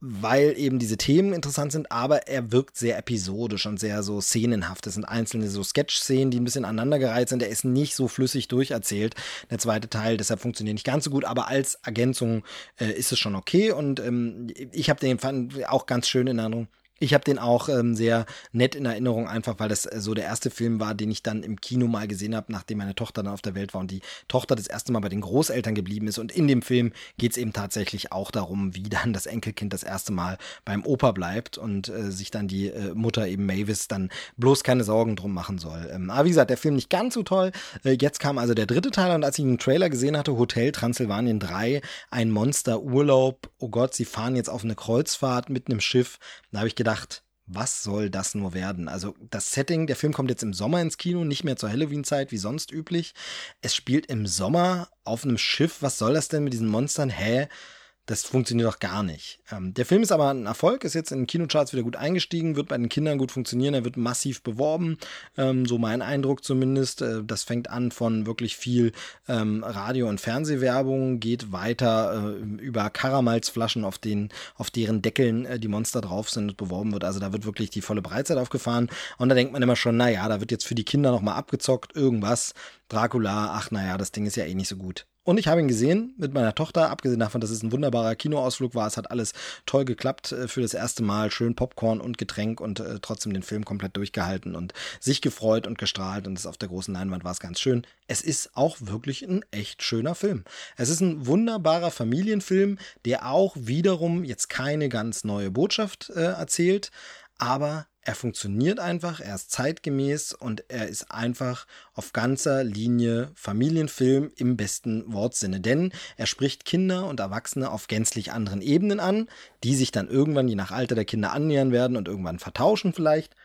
weil eben diese Themen interessant sind, aber er wirkt sehr episodisch und sehr so szenenhaft. Es sind einzelne so Sketch-Szenen, die ein bisschen aneinandergereiht sind. Er ist nicht so flüssig durcherzählt, der zweite Teil, deshalb funktioniert nicht ganz so gut, aber als Ergänzung äh, ist es schon okay und ähm, ich habe den fand auch ganz schön in Erinnerung. Ich habe den auch ähm, sehr nett in Erinnerung, einfach weil das äh, so der erste Film war, den ich dann im Kino mal gesehen habe, nachdem meine Tochter dann auf der Welt war und die Tochter das erste Mal bei den Großeltern geblieben ist. Und in dem Film geht es eben tatsächlich auch darum, wie dann das Enkelkind das erste Mal beim Opa bleibt und äh, sich dann die äh, Mutter eben Mavis dann bloß keine Sorgen drum machen soll. Ähm, aber wie gesagt, der Film nicht ganz so toll. Äh, jetzt kam also der dritte Teil und als ich den Trailer gesehen hatte, Hotel Transylvanien 3, ein Monsterurlaub, oh Gott, sie fahren jetzt auf eine Kreuzfahrt mit einem Schiff, da habe ich gedacht, gedacht, was soll das nur werden? Also das Setting, der Film kommt jetzt im Sommer ins Kino, nicht mehr zur Halloween-Zeit wie sonst üblich. Es spielt im Sommer auf einem Schiff. Was soll das denn mit diesen Monstern? Hä? Das funktioniert doch gar nicht. Ähm, der Film ist aber ein Erfolg, ist jetzt in den Kinocharts wieder gut eingestiegen, wird bei den Kindern gut funktionieren, er wird massiv beworben, ähm, so mein Eindruck zumindest. Äh, das fängt an von wirklich viel ähm, Radio- und Fernsehwerbung, geht weiter äh, über Karamalzflaschen, auf, den, auf deren Deckeln äh, die Monster drauf sind und beworben wird. Also da wird wirklich die volle Breitseite aufgefahren. Und da denkt man immer schon, naja, da wird jetzt für die Kinder nochmal abgezockt, irgendwas. Dracula, ach naja, das Ding ist ja eh nicht so gut. Und ich habe ihn gesehen mit meiner Tochter, abgesehen davon, dass es ein wunderbarer Kinoausflug war. Es hat alles toll geklappt äh, für das erste Mal. Schön Popcorn und Getränk und äh, trotzdem den Film komplett durchgehalten und sich gefreut und gestrahlt. Und es auf der großen Leinwand war es ganz schön. Es ist auch wirklich ein echt schöner Film. Es ist ein wunderbarer Familienfilm, der auch wiederum jetzt keine ganz neue Botschaft äh, erzählt, aber er funktioniert einfach, er ist zeitgemäß und er ist einfach auf ganzer Linie Familienfilm im besten Wortsinne. Denn er spricht Kinder und Erwachsene auf gänzlich anderen Ebenen an, die sich dann irgendwann je nach Alter der Kinder annähern werden und irgendwann vertauschen vielleicht.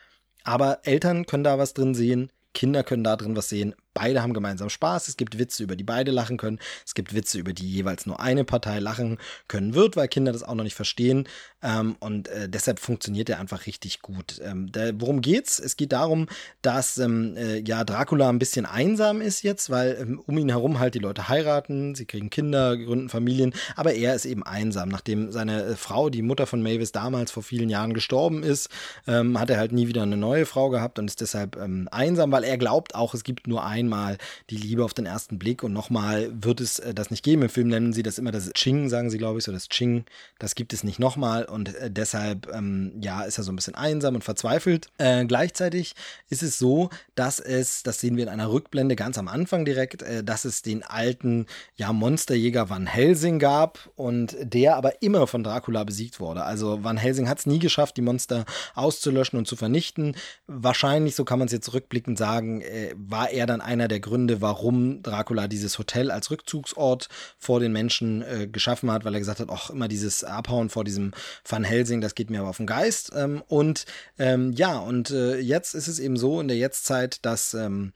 Aber Eltern können da was drin sehen, Kinder können da drin was sehen. Beide haben gemeinsam Spaß. Es gibt Witze, über die beide lachen können. Es gibt Witze, über die jeweils nur eine Partei lachen können wird, weil Kinder das auch noch nicht verstehen. Ähm, und äh, deshalb funktioniert er einfach richtig gut. Ähm, der, worum geht's? Es geht darum, dass ähm, äh, ja Dracula ein bisschen einsam ist jetzt, weil ähm, um ihn herum halt die Leute heiraten, sie kriegen Kinder, gründen Familien, aber er ist eben einsam. Nachdem seine äh, Frau, die Mutter von Mavis, damals vor vielen Jahren gestorben ist, ähm, hat er halt nie wieder eine neue Frau gehabt und ist deshalb ähm, einsam, weil er glaubt auch, es gibt nur einmal die Liebe auf den ersten Blick und nochmal wird es äh, das nicht geben. Im Film nennen sie das immer das Ching, sagen sie, glaube ich, so das Ching. Das gibt es nicht nochmal und äh, deshalb, ähm, ja, ist er so ein bisschen einsam und verzweifelt. Äh, gleichzeitig ist es so, dass es, das sehen wir in einer Rückblende ganz am Anfang direkt, äh, dass es den alten, ja, Monsterjäger Van Helsing gab und der aber immer von Dracula besiegt wurde. Also Van Helsing hat es nie geschafft, die Monster auszulöschen und zu vernichten. Wahrscheinlich, so kann man es jetzt rückblickend sagen, war er dann einer der Gründe, warum Dracula dieses Hotel als Rückzugsort vor den Menschen äh, geschaffen hat, weil er gesagt hat, auch immer dieses Abhauen vor diesem Van Helsing, das geht mir aber auf den Geist. Ähm, und ähm, ja, und äh, jetzt ist es eben so in der Jetztzeit, dass ähm,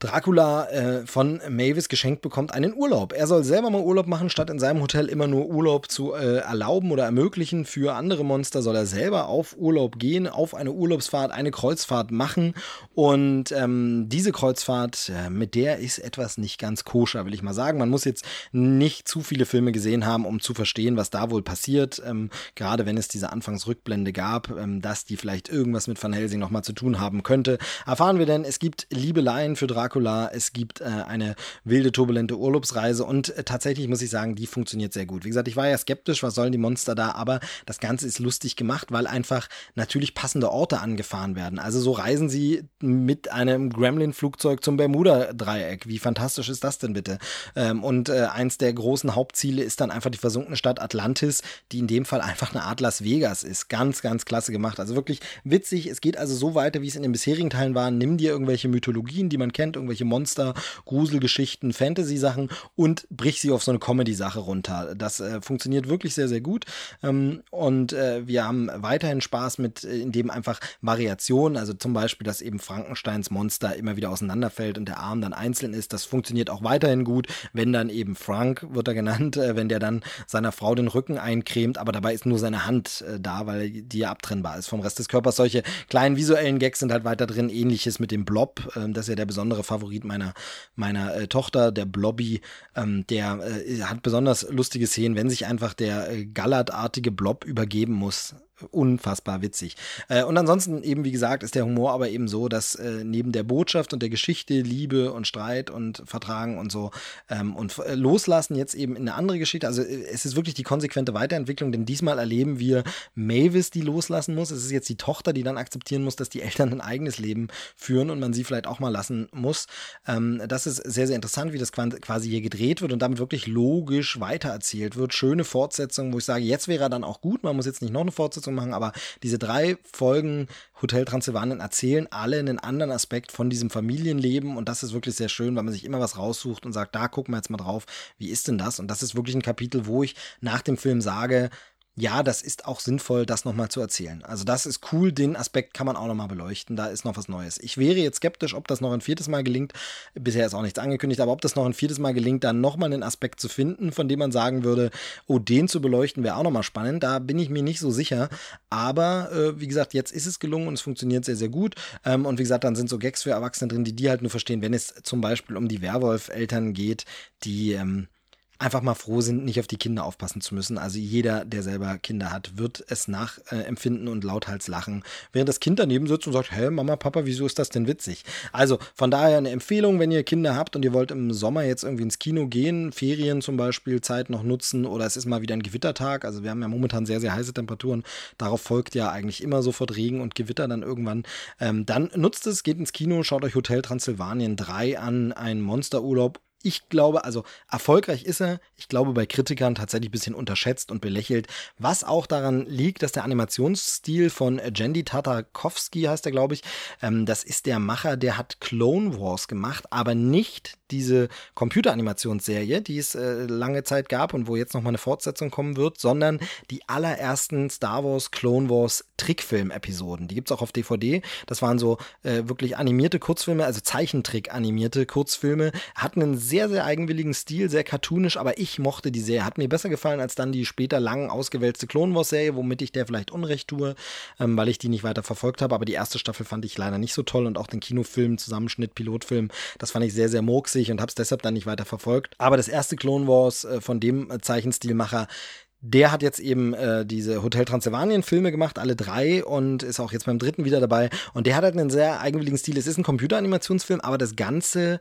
Dracula äh, von Mavis geschenkt bekommt einen Urlaub. Er soll selber mal Urlaub machen, statt in seinem Hotel immer nur Urlaub zu äh, erlauben oder ermöglichen für andere Monster, soll er selber auf Urlaub gehen, auf eine Urlaubsfahrt, eine Kreuzfahrt machen. Und ähm, diese Kreuzfahrt, äh, mit der ist etwas nicht ganz koscher, will ich mal sagen. Man muss jetzt nicht zu viele Filme gesehen haben, um zu verstehen, was da wohl passiert. Ähm, gerade wenn es diese Anfangsrückblende gab, ähm, dass die vielleicht irgendwas mit Van Helsing nochmal zu tun haben könnte. Erfahren wir denn, es gibt Liebeleien für Dracula Dracula, es gibt äh, eine wilde, turbulente Urlaubsreise und äh, tatsächlich muss ich sagen, die funktioniert sehr gut. Wie gesagt, ich war ja skeptisch, was sollen die Monster da, aber das Ganze ist lustig gemacht, weil einfach natürlich passende Orte angefahren werden. Also so reisen sie mit einem Gremlin-Flugzeug zum Bermuda-Dreieck. Wie fantastisch ist das denn bitte? Ähm, und äh, eins der großen Hauptziele ist dann einfach die versunkene Stadt Atlantis, die in dem Fall einfach eine Art Las Vegas ist. Ganz, ganz klasse gemacht. Also wirklich witzig. Es geht also so weiter, wie es in den bisherigen Teilen war. Nimm dir irgendwelche Mythologien, die man kennt, irgendwelche Monster, Gruselgeschichten, Fantasy-Sachen und brich sie auf so eine Comedy-Sache runter. Das äh, funktioniert wirklich sehr, sehr gut. Ähm, und äh, wir haben weiterhin Spaß mit, äh, indem einfach Variationen, also zum Beispiel, dass eben Frankensteins Monster immer wieder auseinanderfällt und der Arm dann einzeln ist. Das funktioniert auch weiterhin gut, wenn dann eben Frank, wird er genannt, äh, wenn der dann seiner Frau den Rücken eincremt, aber dabei ist nur seine Hand äh, da, weil die ja abtrennbar ist vom Rest des Körpers. Solche kleinen visuellen Gags sind halt weiter drin. Ähnliches mit dem Blob, ähm, das ist ja der besondere Favorit meiner, meiner äh, Tochter, der Blobby. Ähm, der äh, hat besonders lustige Szenen, wenn sich einfach der äh, Gallertartige Blob übergeben muss unfassbar witzig. Äh, und ansonsten eben, wie gesagt, ist der Humor aber eben so, dass äh, neben der Botschaft und der Geschichte Liebe und Streit und Vertragen und so ähm, und äh, Loslassen jetzt eben in eine andere Geschichte. Also äh, es ist wirklich die konsequente Weiterentwicklung, denn diesmal erleben wir Mavis, die loslassen muss. Es ist jetzt die Tochter, die dann akzeptieren muss, dass die Eltern ein eigenes Leben führen und man sie vielleicht auch mal lassen muss. Ähm, das ist sehr, sehr interessant, wie das quasi hier gedreht wird und damit wirklich logisch weitererzählt wird. Schöne Fortsetzung, wo ich sage, jetzt wäre er dann auch gut. Man muss jetzt nicht noch eine Fortsetzung Fortsetzung machen, aber diese drei Folgen Hotel Transylvanien erzählen alle einen anderen Aspekt von diesem Familienleben und das ist wirklich sehr schön, weil man sich immer was raussucht und sagt, da gucken wir jetzt mal drauf, wie ist denn das? Und das ist wirklich ein Kapitel, wo ich nach dem Film sage, ja, das ist auch sinnvoll, das nochmal zu erzählen. Also das ist cool, den Aspekt kann man auch nochmal beleuchten, da ist noch was Neues. Ich wäre jetzt skeptisch, ob das noch ein viertes Mal gelingt, bisher ist auch nichts angekündigt, aber ob das noch ein viertes Mal gelingt, dann nochmal einen Aspekt zu finden, von dem man sagen würde, oh, den zu beleuchten wäre auch nochmal spannend, da bin ich mir nicht so sicher, aber äh, wie gesagt, jetzt ist es gelungen und es funktioniert sehr, sehr gut. Ähm, und wie gesagt, dann sind so Gags für Erwachsene drin, die die halt nur verstehen, wenn es zum Beispiel um die Werwolf-Eltern geht, die ähm, einfach mal froh sind, nicht auf die Kinder aufpassen zu müssen. Also jeder, der selber Kinder hat, wird es nachempfinden und lauthals lachen, während das Kind daneben sitzt und sagt, hey Mama, Papa, wieso ist das denn witzig? Also von daher eine Empfehlung, wenn ihr Kinder habt und ihr wollt im Sommer jetzt irgendwie ins Kino gehen, Ferien zum Beispiel, Zeit noch nutzen oder es ist mal wieder ein Gewittertag. Also wir haben ja momentan sehr, sehr heiße Temperaturen. Darauf folgt ja eigentlich immer sofort Regen und Gewitter dann irgendwann. Ähm, dann nutzt es, geht ins Kino, schaut euch Hotel Transsilvanien 3 an, ein Monsterurlaub ich glaube, also erfolgreich ist er. Ich glaube, bei Kritikern tatsächlich ein bisschen unterschätzt und belächelt. Was auch daran liegt, dass der Animationsstil von Jendi Tatarkovsky heißt er, glaube ich, ähm, das ist der Macher, der hat Clone Wars gemacht, aber nicht diese Computeranimationsserie, die es äh, lange Zeit gab und wo jetzt nochmal eine Fortsetzung kommen wird, sondern die allerersten Star Wars Clone Wars Trickfilm-Episoden. Die gibt es auch auf DVD. Das waren so äh, wirklich animierte Kurzfilme, also Zeichentrick-animierte Kurzfilme, hatten einen sehr, sehr eigenwilligen Stil, sehr cartoonisch, aber ich mochte die Serie. Hat mir besser gefallen als dann die später lang ausgewälzte Clone Wars Serie, womit ich der vielleicht Unrecht tue, ähm, weil ich die nicht weiter verfolgt habe. Aber die erste Staffel fand ich leider nicht so toll und auch den Kinofilm, Zusammenschnitt, Pilotfilm, das fand ich sehr, sehr murksig und habe es deshalb dann nicht weiter verfolgt. Aber das erste Clone Wars äh, von dem äh, Zeichenstilmacher, der hat jetzt eben äh, diese Hotel Transylvanien Filme gemacht, alle drei und ist auch jetzt beim dritten wieder dabei. Und der hat halt einen sehr eigenwilligen Stil. Es ist ein Computeranimationsfilm, aber das Ganze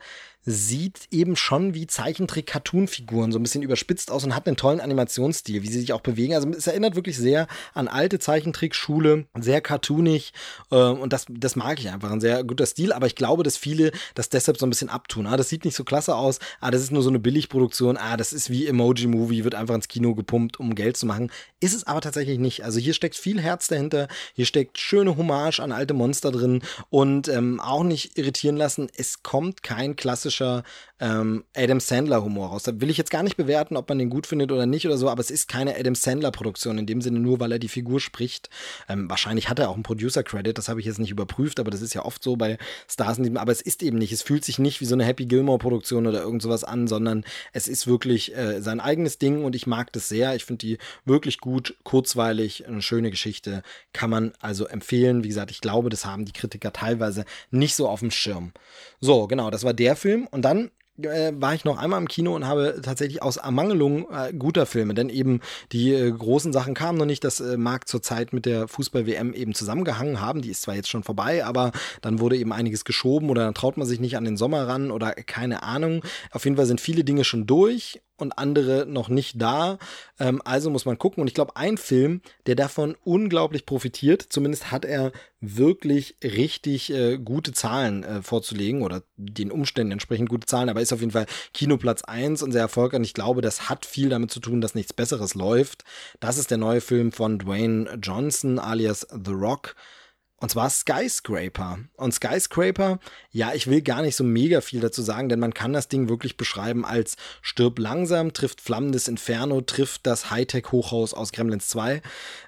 sieht eben schon wie Zeichentrick-Cartoon-Figuren so ein bisschen überspitzt aus und hat einen tollen Animationsstil, wie sie sich auch bewegen. Also es erinnert wirklich sehr an alte Zeichentrick-Schule, sehr cartoonig äh, und das, das mag ich einfach, ein sehr guter Stil, aber ich glaube, dass viele das deshalb so ein bisschen abtun. Ah, das sieht nicht so klasse aus, ah, das ist nur so eine Billigproduktion, ah, das ist wie Emoji-Movie, wird einfach ins Kino gepumpt, um Geld zu machen. Ist es aber tatsächlich nicht. Also hier steckt viel Herz dahinter, hier steckt schöne Hommage an alte Monster drin und ähm, auch nicht irritieren lassen, es kommt kein klassischer klassischer ähm, Adam Sandler-Humor raus. Da will ich jetzt gar nicht bewerten, ob man den gut findet oder nicht oder so, aber es ist keine Adam Sandler-Produktion in dem Sinne, nur weil er die Figur spricht. Ähm, wahrscheinlich hat er auch einen Producer-Credit, das habe ich jetzt nicht überprüft, aber das ist ja oft so bei Stars, aber es ist eben nicht. Es fühlt sich nicht wie so eine Happy Gilmore-Produktion oder irgend sowas an, sondern es ist wirklich äh, sein eigenes Ding und ich mag das sehr. Ich finde die wirklich gut, kurzweilig, eine schöne Geschichte. Kann man also empfehlen. Wie gesagt, ich glaube, das haben die Kritiker teilweise nicht so auf dem Schirm. So, genau, das war der Film. Und dann äh, war ich noch einmal im Kino und habe tatsächlich aus Ermangelung äh, guter Filme, denn eben die äh, großen Sachen kamen noch nicht. Das äh, mag zurzeit mit der Fußball-WM eben zusammengehangen haben. Die ist zwar jetzt schon vorbei, aber dann wurde eben einiges geschoben oder dann traut man sich nicht an den Sommer ran oder keine Ahnung. Auf jeden Fall sind viele Dinge schon durch und andere noch nicht da. Ähm, also muss man gucken. Und ich glaube, ein Film, der davon unglaublich profitiert, zumindest hat er wirklich richtig äh, gute Zahlen äh, vorzulegen oder den Umständen entsprechend gute Zahlen, aber ist auf jeden Fall Kinoplatz 1 und sehr erfolgreich. Und ich glaube, das hat viel damit zu tun, dass nichts Besseres läuft. Das ist der neue Film von Dwayne Johnson alias The Rock. Und zwar Skyscraper. Und Skyscraper, ja, ich will gar nicht so mega viel dazu sagen, denn man kann das Ding wirklich beschreiben als stirb langsam, trifft flammendes Inferno, trifft das Hightech-Hochhaus aus Gremlins 2.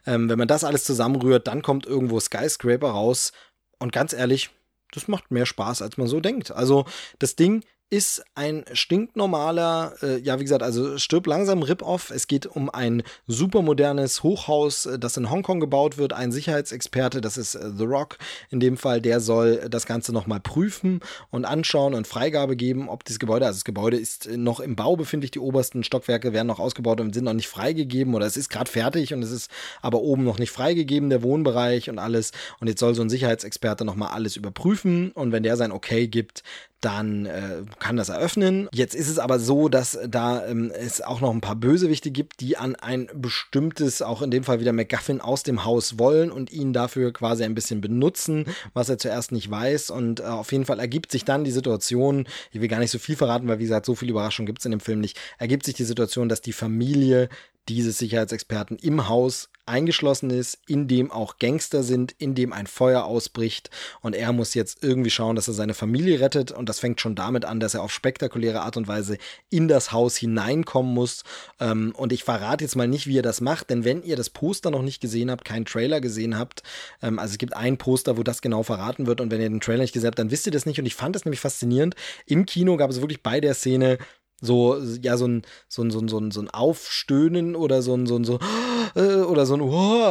Ähm, wenn man das alles zusammenrührt, dann kommt irgendwo Skyscraper raus. Und ganz ehrlich, das macht mehr Spaß, als man so denkt. Also das Ding ist ein stinknormaler, äh, ja, wie gesagt, also stirb langsam Rip-Off. Es geht um ein supermodernes Hochhaus, äh, das in Hongkong gebaut wird. Ein Sicherheitsexperte, das ist äh, The Rock in dem Fall, der soll das Ganze nochmal prüfen und anschauen und Freigabe geben, ob dieses Gebäude, also das Gebäude ist noch im Bau befindlich, die obersten Stockwerke werden noch ausgebaut und sind noch nicht freigegeben oder es ist gerade fertig und es ist aber oben noch nicht freigegeben, der Wohnbereich und alles. Und jetzt soll so ein Sicherheitsexperte nochmal alles überprüfen und wenn der sein Okay gibt, dann äh, kann das eröffnen. Jetzt ist es aber so, dass da ähm, es auch noch ein paar Bösewichte gibt, die an ein bestimmtes, auch in dem Fall wieder McGuffin aus dem Haus wollen und ihn dafür quasi ein bisschen benutzen, was er zuerst nicht weiß. Und äh, auf jeden Fall ergibt sich dann die Situation, ich will gar nicht so viel verraten, weil wie gesagt, so viel Überraschung gibt es in dem Film nicht, ergibt sich die Situation, dass die Familie dieses Sicherheitsexperten im Haus eingeschlossen ist, in dem auch Gangster sind, in dem ein Feuer ausbricht und er muss jetzt irgendwie schauen, dass er seine Familie rettet und das fängt schon damit an, dass er auf spektakuläre Art und Weise in das Haus hineinkommen muss ähm, und ich verrate jetzt mal nicht, wie er das macht, denn wenn ihr das Poster noch nicht gesehen habt, keinen Trailer gesehen habt, ähm, also es gibt ein Poster, wo das genau verraten wird und wenn ihr den Trailer nicht gesehen habt, dann wisst ihr das nicht und ich fand das nämlich faszinierend. Im Kino gab es wirklich bei der Szene so, ja, so ein, so ein, so ein, so ein, so ein Aufstöhnen oder so ein, so ein, so, äh, oder so ein, oh,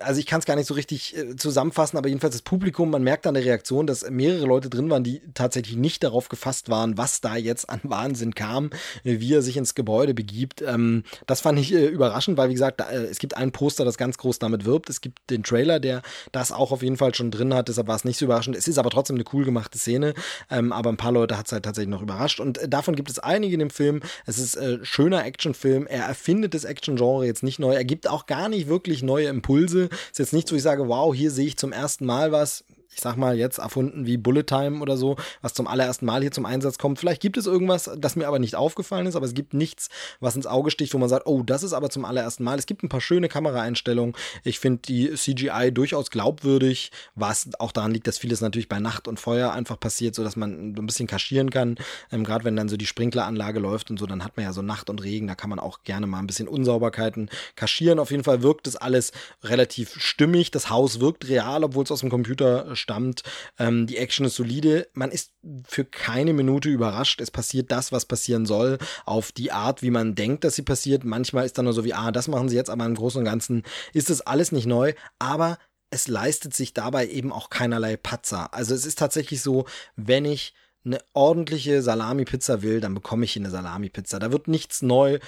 also ich kann es gar nicht so richtig äh, zusammenfassen, aber jedenfalls das Publikum, man merkt an der Reaktion, dass mehrere Leute drin waren, die tatsächlich nicht darauf gefasst waren, was da jetzt an Wahnsinn kam, wie er sich ins Gebäude begibt. Ähm, das fand ich äh, überraschend, weil wie gesagt, äh, es gibt ein Poster, das ganz groß damit wirbt. Es gibt den Trailer, der das auch auf jeden Fall schon drin hat, deshalb war es nicht so überraschend. Es ist aber trotzdem eine cool gemachte Szene, ähm, aber ein paar Leute hat es halt tatsächlich noch überrascht und äh, davon gibt es einige in dem Film. Es ist äh, schöner Actionfilm. Er erfindet das Action-Genre jetzt nicht neu. Er gibt auch gar nicht wirklich neue Impulse. Ist jetzt nicht so, ich sage, wow, hier sehe ich zum ersten Mal was ich sag mal, jetzt erfunden wie Bullet Time oder so, was zum allerersten Mal hier zum Einsatz kommt. Vielleicht gibt es irgendwas, das mir aber nicht aufgefallen ist, aber es gibt nichts, was ins Auge sticht, wo man sagt, oh, das ist aber zum allerersten Mal. Es gibt ein paar schöne Kameraeinstellungen. Ich finde die CGI durchaus glaubwürdig, was auch daran liegt, dass vieles natürlich bei Nacht und Feuer einfach passiert, sodass man ein bisschen kaschieren kann. Ähm, Gerade wenn dann so die Sprinkleranlage läuft und so, dann hat man ja so Nacht und Regen, da kann man auch gerne mal ein bisschen Unsauberkeiten kaschieren. Auf jeden Fall wirkt es alles relativ stimmig. Das Haus wirkt real, obwohl es aus dem Computer stammt. Ähm, die Action ist solide. Man ist für keine Minute überrascht. Es passiert das, was passieren soll, auf die Art, wie man denkt, dass sie passiert. Manchmal ist dann nur so wie, ah, das machen sie jetzt, aber im Großen und Ganzen ist das alles nicht neu. Aber es leistet sich dabei eben auch keinerlei Patzer. Also es ist tatsächlich so, wenn ich eine ordentliche Salami-Pizza will, dann bekomme ich hier eine Salami-Pizza. Da wird nichts neu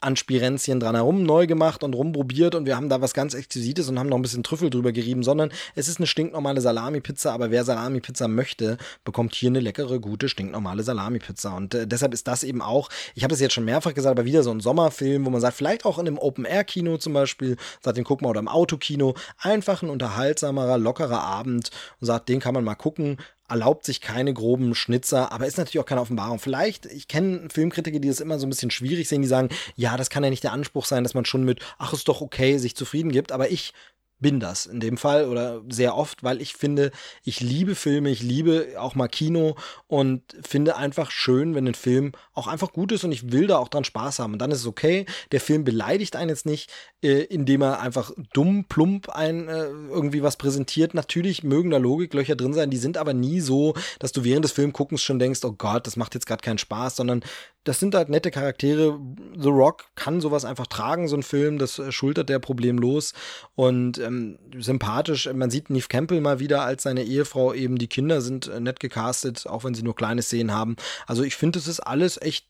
an Spirenzien dran herum neu gemacht und rumprobiert und wir haben da was ganz Exquisites und haben noch ein bisschen Trüffel drüber gerieben, sondern es ist eine stinknormale Salami-Pizza, aber wer Salami-Pizza möchte, bekommt hier eine leckere, gute, stinknormale Salami-Pizza. Und äh, deshalb ist das eben auch, ich habe es jetzt schon mehrfach gesagt, aber wieder so ein Sommerfilm, wo man sagt, vielleicht auch in einem Open-Air-Kino zum Beispiel, sagt, den gucken wir oder im Autokino, einfach ein unterhaltsamerer, lockerer Abend und sagt, den kann man mal gucken, erlaubt sich keine groben Schnitzer, aber ist natürlich auch keine Offenbarung. Vielleicht, ich kenne Filmkritiker, die das immer so ein bisschen schwierig sehen, die sagen, ja, das kann ja nicht der Anspruch sein, dass man schon mit, ach, ist doch okay, sich zufrieden gibt, aber ich bin das in dem Fall oder sehr oft, weil ich finde, ich liebe Filme, ich liebe auch mal Kino und finde einfach schön, wenn ein Film auch einfach gut ist und ich will da auch dran Spaß haben. Und dann ist es okay. Der Film beleidigt einen jetzt nicht, äh, indem er einfach dumm, plump ein äh, irgendwie was präsentiert. Natürlich mögen da Logiklöcher drin sein, die sind aber nie so, dass du während des Filmguckens schon denkst, oh Gott, das macht jetzt gerade keinen Spaß, sondern das sind halt nette Charaktere. The Rock kann sowas einfach tragen, so ein Film, das äh, schultert der problemlos und ähm, sympathisch. Man sieht Neve Campbell mal wieder als seine Ehefrau eben. Die Kinder sind äh, nett gecastet, auch wenn sie nur kleine Szenen haben. Also ich finde, es ist alles echt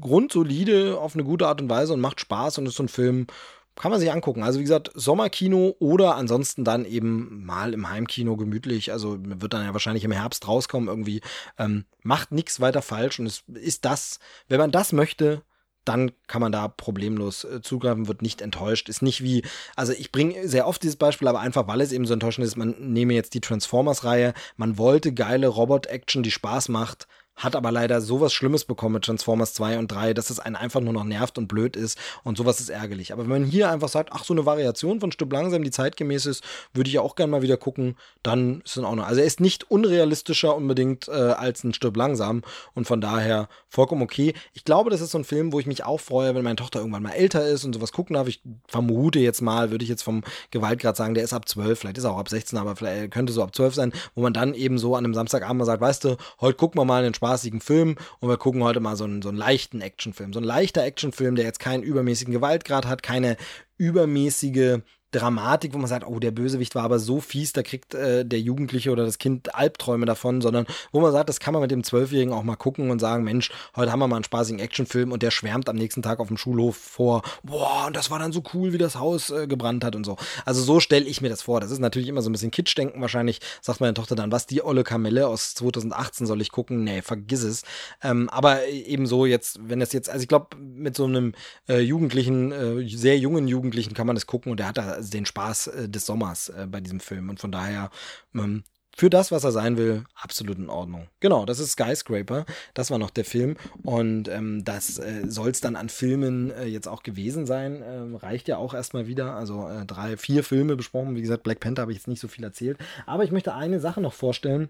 grundsolide auf eine gute Art und Weise und macht Spaß und ist so ein Film, kann man sich angucken. Also wie gesagt, Sommerkino oder ansonsten dann eben mal im Heimkino gemütlich. Also wird dann ja wahrscheinlich im Herbst rauskommen irgendwie. Ähm, macht nichts weiter falsch und es ist das, wenn man das möchte, dann kann man da problemlos äh, zugreifen, wird nicht enttäuscht. Ist nicht wie, also ich bringe sehr oft dieses Beispiel, aber einfach weil es eben so enttäuschend ist, man nehme jetzt die Transformers-Reihe, man wollte geile Robot-Action, die Spaß macht, hat aber leider sowas Schlimmes bekommen mit Transformers 2 und 3, dass es einen einfach nur noch nervt und blöd ist und sowas ist ärgerlich. Aber wenn man hier einfach sagt, ach, so eine Variation von Stück langsam, die zeitgemäß ist, würde ich ja auch gerne mal wieder gucken, dann ist es auch noch. Also er ist nicht unrealistischer unbedingt äh, als ein Stück langsam und von daher vollkommen okay. Ich glaube, das ist so ein Film, wo ich mich auch freue, wenn meine Tochter irgendwann mal älter ist und sowas gucken darf. Ich vermute jetzt mal, würde ich jetzt vom Gewaltgrad sagen, der ist ab 12, vielleicht ist er auch ab 16, aber vielleicht könnte so ab 12 sein, wo man dann eben so an einem Samstagabend mal sagt, weißt du, heute gucken wir mal einen spaßigen Film und wir gucken heute mal so einen, so einen leichten Actionfilm. So ein leichter Actionfilm, der jetzt keinen übermäßigen Gewaltgrad hat, keine übermäßige Dramatik, wo man sagt, oh, der Bösewicht war aber so fies, da kriegt äh, der Jugendliche oder das Kind Albträume davon, sondern wo man sagt, das kann man mit dem Zwölfjährigen auch mal gucken und sagen, Mensch, heute haben wir mal einen spaßigen Actionfilm und der schwärmt am nächsten Tag auf dem Schulhof vor, boah, und das war dann so cool, wie das Haus äh, gebrannt hat und so. Also so stelle ich mir das vor. Das ist natürlich immer so ein bisschen Kitschdenken. Wahrscheinlich sagt meine Tochter dann, was, die olle Kamelle aus 2018 soll ich gucken? Nee, vergiss es. Ähm, aber ebenso jetzt, wenn das jetzt, also ich glaube, mit so einem äh, Jugendlichen, äh, sehr jungen Jugendlichen kann man das gucken und der hat da den Spaß äh, des Sommers äh, bei diesem Film. Und von daher, ähm, für das, was er sein will, absolut in Ordnung. Genau, das ist Skyscraper. Das war noch der Film. Und ähm, das äh, soll es dann an Filmen äh, jetzt auch gewesen sein. Ähm, reicht ja auch erstmal wieder. Also äh, drei, vier Filme besprochen. Wie gesagt, Black Panther habe ich jetzt nicht so viel erzählt. Aber ich möchte eine Sache noch vorstellen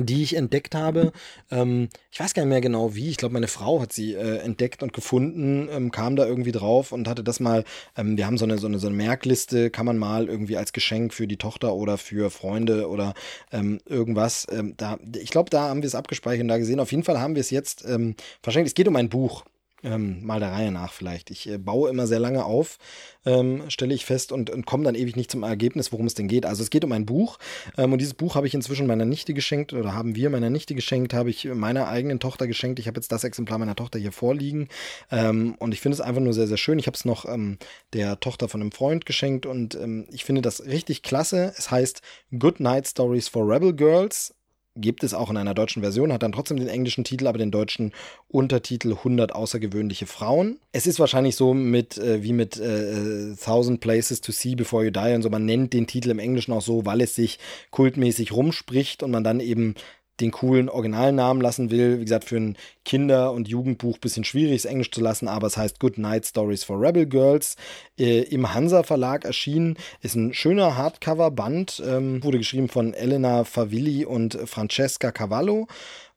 die ich entdeckt habe. Ähm, ich weiß gar nicht mehr genau wie. Ich glaube, meine Frau hat sie äh, entdeckt und gefunden, ähm, kam da irgendwie drauf und hatte das mal. Ähm, wir haben so eine, so, eine, so eine Merkliste, kann man mal irgendwie als Geschenk für die Tochter oder für Freunde oder ähm, irgendwas. Ähm, da, ich glaube, da haben wir es abgespeichert und da gesehen. Auf jeden Fall haben wir es jetzt ähm, wahrscheinlich. Es geht um ein Buch. Ähm, mal der Reihe nach vielleicht. Ich äh, baue immer sehr lange auf, ähm, stelle ich fest und, und komme dann ewig nicht zum Ergebnis, worum es denn geht. Also es geht um ein Buch ähm, und dieses Buch habe ich inzwischen meiner Nichte geschenkt oder haben wir meiner Nichte geschenkt, habe ich meiner eigenen Tochter geschenkt. Ich habe jetzt das Exemplar meiner Tochter hier vorliegen ähm, und ich finde es einfach nur sehr, sehr schön. Ich habe es noch ähm, der Tochter von einem Freund geschenkt und ähm, ich finde das richtig klasse. Es heißt Good Night Stories for Rebel Girls gibt es auch in einer deutschen Version, hat dann trotzdem den englischen Titel, aber den deutschen Untertitel 100 außergewöhnliche Frauen. Es ist wahrscheinlich so mit äh, wie mit äh, Thousand Places to See Before You Die und so. Man nennt den Titel im Englischen auch so, weil es sich kultmäßig rumspricht und man dann eben den coolen Originalnamen lassen will. Wie gesagt, für ein Kinder- und Jugendbuch bisschen schwierig, es Englisch zu lassen, aber es heißt Good Night Stories for Rebel Girls. Äh, Im Hansa Verlag erschienen. Ist ein schöner Hardcover-Band. Ähm, wurde geschrieben von Elena Favilli und Francesca Cavallo.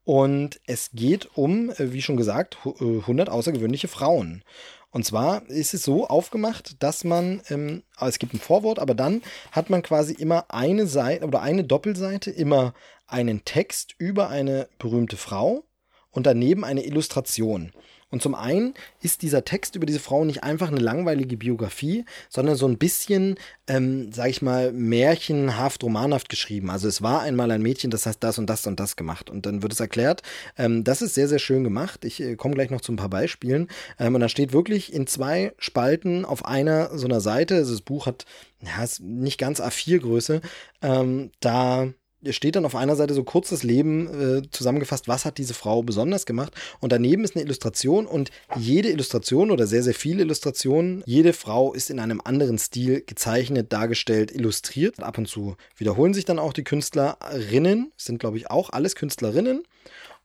Und es geht um, äh, wie schon gesagt, 100 äh, außergewöhnliche Frauen. Und zwar ist es so aufgemacht, dass man, ähm, es gibt ein Vorwort, aber dann hat man quasi immer eine Seite oder eine Doppelseite, immer einen Text über eine berühmte Frau und daneben eine Illustration. Und zum einen ist dieser Text über diese Frau nicht einfach eine langweilige Biografie, sondern so ein bisschen, ähm, sag ich mal, märchenhaft, romanhaft geschrieben. Also es war einmal ein Mädchen, das hat das und das und das gemacht. Und dann wird es erklärt. Ähm, das ist sehr, sehr schön gemacht. Ich äh, komme gleich noch zu ein paar Beispielen. Ähm, und da steht wirklich in zwei Spalten auf einer so einer Seite, also das Buch hat, ja, ist nicht ganz A4-Größe, ähm, da steht dann auf einer Seite so kurzes Leben äh, zusammengefasst, was hat diese Frau besonders gemacht. Und daneben ist eine Illustration und jede Illustration oder sehr, sehr viele Illustrationen, jede Frau ist in einem anderen Stil gezeichnet, dargestellt, illustriert. Ab und zu wiederholen sich dann auch die Künstlerinnen, sind glaube ich auch alles Künstlerinnen.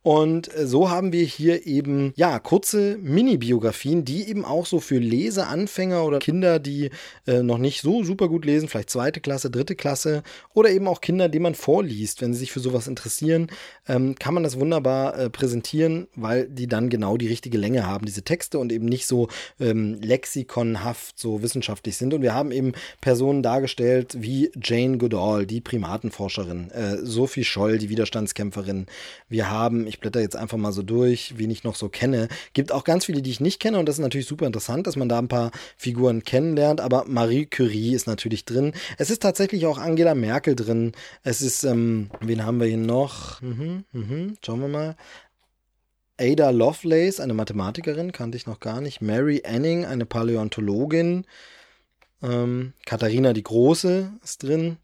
Und äh, so haben wir hier eben, ja, kurze Mini-Biografien, die eben auch so für Leseanfänger oder Kinder, die äh, noch nicht so super gut lesen, vielleicht zweite Klasse, dritte Klasse oder eben auch Kinder, die man vorliest, wenn sie sich für sowas interessieren, ähm, kann man das wunderbar äh, präsentieren, weil die dann genau die richtige Länge haben, diese Texte und eben nicht so ähm, lexikonhaft, so wissenschaftlich sind. Und wir haben eben Personen dargestellt wie Jane Goodall, die Primatenforscherin, äh, Sophie Scholl, die Widerstandskämpferin. Wir haben, ich blätter jetzt einfach mal so durch, wen ich noch so kenne. Gibt auch ganz viele, die ich nicht kenne und das ist natürlich super interessant, dass man da ein paar Figuren kennenlernt, aber Marie Curie ist natürlich drin. Es ist tatsächlich auch Angela Merkel drin. Es ist, ähm, wen haben wir hier noch? Mhm, mhm, schauen wir mal. Ada Lovelace, eine Mathematikerin, kannte ich noch gar nicht. Mary Anning, eine Paläontologin. Ähm, Katharina die Große ist drin.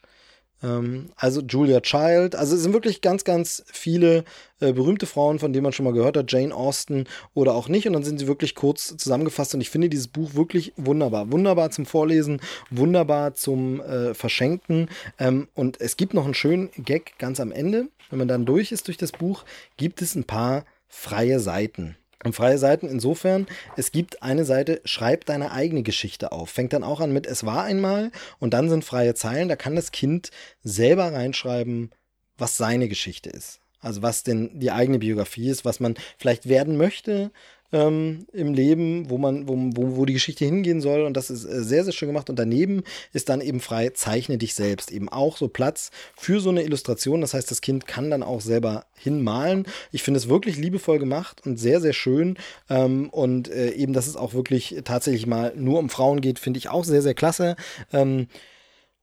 Ähm, also Julia Child, also es sind wirklich ganz, ganz viele äh, berühmte Frauen, von denen man schon mal gehört hat, Jane Austen oder auch nicht. Und dann sind sie wirklich kurz zusammengefasst. Und ich finde dieses Buch wirklich wunderbar. Wunderbar zum Vorlesen, wunderbar zum äh, Verschenken. Ähm, und es gibt noch einen schönen Gag ganz am Ende. Wenn man dann durch ist durch das Buch, gibt es ein paar freie Seiten. Und freie Seiten insofern, es gibt eine Seite, schreib deine eigene Geschichte auf. Fängt dann auch an mit Es war einmal und dann sind freie Zeilen. Da kann das Kind selber reinschreiben, was seine Geschichte ist. Also was denn die eigene Biografie ist, was man vielleicht werden möchte, ähm, im Leben, wo man, wo, wo, wo die Geschichte hingehen soll. Und das ist äh, sehr, sehr schön gemacht. Und daneben ist dann eben frei, zeichne dich selbst. Eben auch so Platz für so eine Illustration. Das heißt, das Kind kann dann auch selber hinmalen. Ich finde es wirklich liebevoll gemacht und sehr, sehr schön. Ähm, und äh, eben, dass es auch wirklich tatsächlich mal nur um Frauen geht, finde ich auch sehr, sehr klasse. Ähm,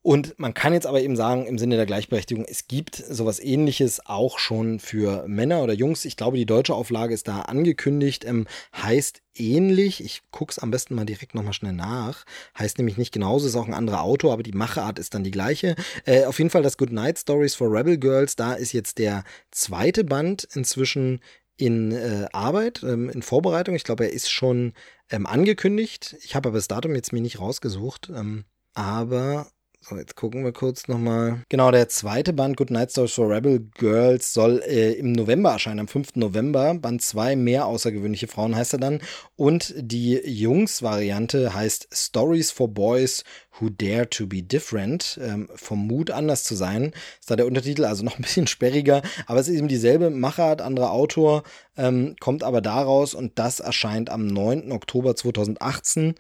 und man kann jetzt aber eben sagen, im Sinne der Gleichberechtigung, es gibt sowas ähnliches auch schon für Männer oder Jungs. Ich glaube, die deutsche Auflage ist da angekündigt, ähm, heißt ähnlich. Ich gucke es am besten mal direkt nochmal schnell nach. Heißt nämlich nicht genauso, ist auch ein anderer Autor, aber die Macheart ist dann die gleiche. Äh, auf jeden Fall das Good Night Stories for Rebel Girls, da ist jetzt der zweite Band inzwischen in äh, Arbeit, ähm, in Vorbereitung. Ich glaube, er ist schon ähm, angekündigt. Ich habe aber das Datum jetzt mir nicht rausgesucht. Ähm, aber So, jetzt gucken wir kurz nochmal. Genau, der zweite Band, Good Night Stories for Rebel Girls, soll äh, im November erscheinen, am 5. November. Band 2, mehr außergewöhnliche Frauen heißt er dann. Und die Jungs-Variante heißt Stories for Boys Who Dare to Be Different. Ähm, vom Mut anders zu sein, ist da der Untertitel, also noch ein bisschen sperriger. Aber es ist eben dieselbe Machart, anderer Autor, ähm, kommt aber daraus und das erscheint am 9. Oktober 2018.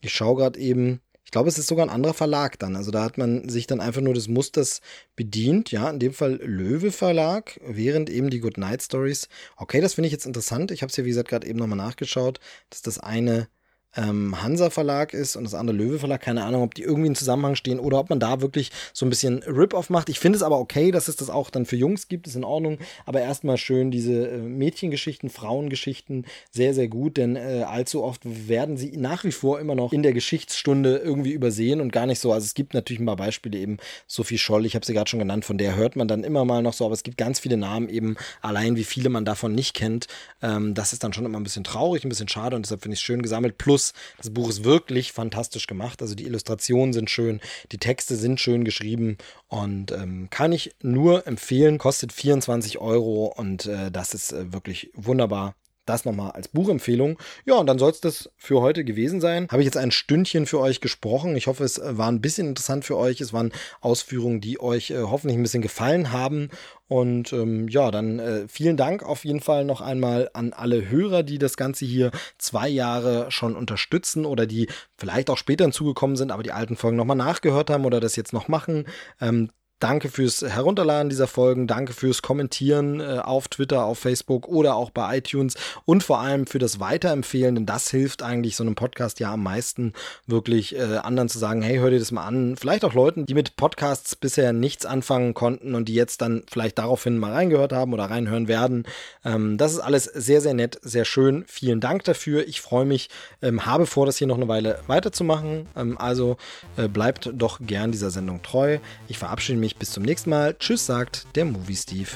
Ich schaue gerade eben, ich glaube, es ist sogar ein anderer Verlag dann. Also da hat man sich dann einfach nur des Musters bedient. Ja, in dem Fall Löwe Verlag, während eben die Good Night Stories. Okay, das finde ich jetzt interessant. Ich habe es ja, wie gesagt, gerade eben nochmal nachgeschaut, dass das eine ähm, Hansa Verlag ist und das andere Löwe Verlag. Keine Ahnung, ob die irgendwie in Zusammenhang stehen oder ob man da wirklich so ein bisschen Rip-Off macht. Ich finde es aber okay, dass es das auch dann für Jungs gibt, ist in Ordnung. Aber erstmal schön diese äh, Mädchengeschichten, Frauengeschichten, sehr, sehr gut, denn äh, allzu oft werden sie nach wie vor immer noch in der Geschichtsstunde irgendwie übersehen und gar nicht so. Also es gibt natürlich ein paar Beispiele eben, Sophie Scholl, ich habe sie gerade schon genannt, von der hört man dann immer mal noch so, aber es gibt ganz viele Namen eben, allein wie viele man davon nicht kennt. Ähm, das ist dann schon immer ein bisschen traurig, ein bisschen schade und deshalb finde ich es schön gesammelt. Plus das Buch ist wirklich fantastisch gemacht. Also die Illustrationen sind schön, die Texte sind schön geschrieben und ähm, kann ich nur empfehlen. Kostet 24 Euro und äh, das ist äh, wirklich wunderbar das nochmal als Buchempfehlung. Ja, und dann soll es das für heute gewesen sein. Habe ich jetzt ein Stündchen für euch gesprochen. Ich hoffe, es war ein bisschen interessant für euch. Es waren Ausführungen, die euch äh, hoffentlich ein bisschen gefallen haben. Und ähm, ja, dann äh, vielen Dank auf jeden Fall noch einmal an alle Hörer, die das Ganze hier zwei Jahre schon unterstützen oder die vielleicht auch später hinzugekommen sind, aber die alten Folgen nochmal nachgehört haben oder das jetzt noch machen. Ähm, Danke fürs Herunterladen dieser Folgen, danke fürs Kommentieren äh, auf Twitter, auf Facebook oder auch bei iTunes und vor allem für das Weiterempfehlen, denn das hilft eigentlich so einem Podcast ja am meisten wirklich äh, anderen zu sagen, hey, hör dir das mal an. Vielleicht auch Leuten, die mit Podcasts bisher nichts anfangen konnten und die jetzt dann vielleicht daraufhin mal reingehört haben oder reinhören werden. Ähm, das ist alles sehr, sehr nett, sehr schön. Vielen Dank dafür. Ich freue mich, ähm, habe vor, das hier noch eine Weile weiterzumachen. Ähm, also äh, bleibt doch gern dieser Sendung treu. Ich verabschiede mich mich bis zum nächsten Mal. Tschüss, sagt der Movie Steve.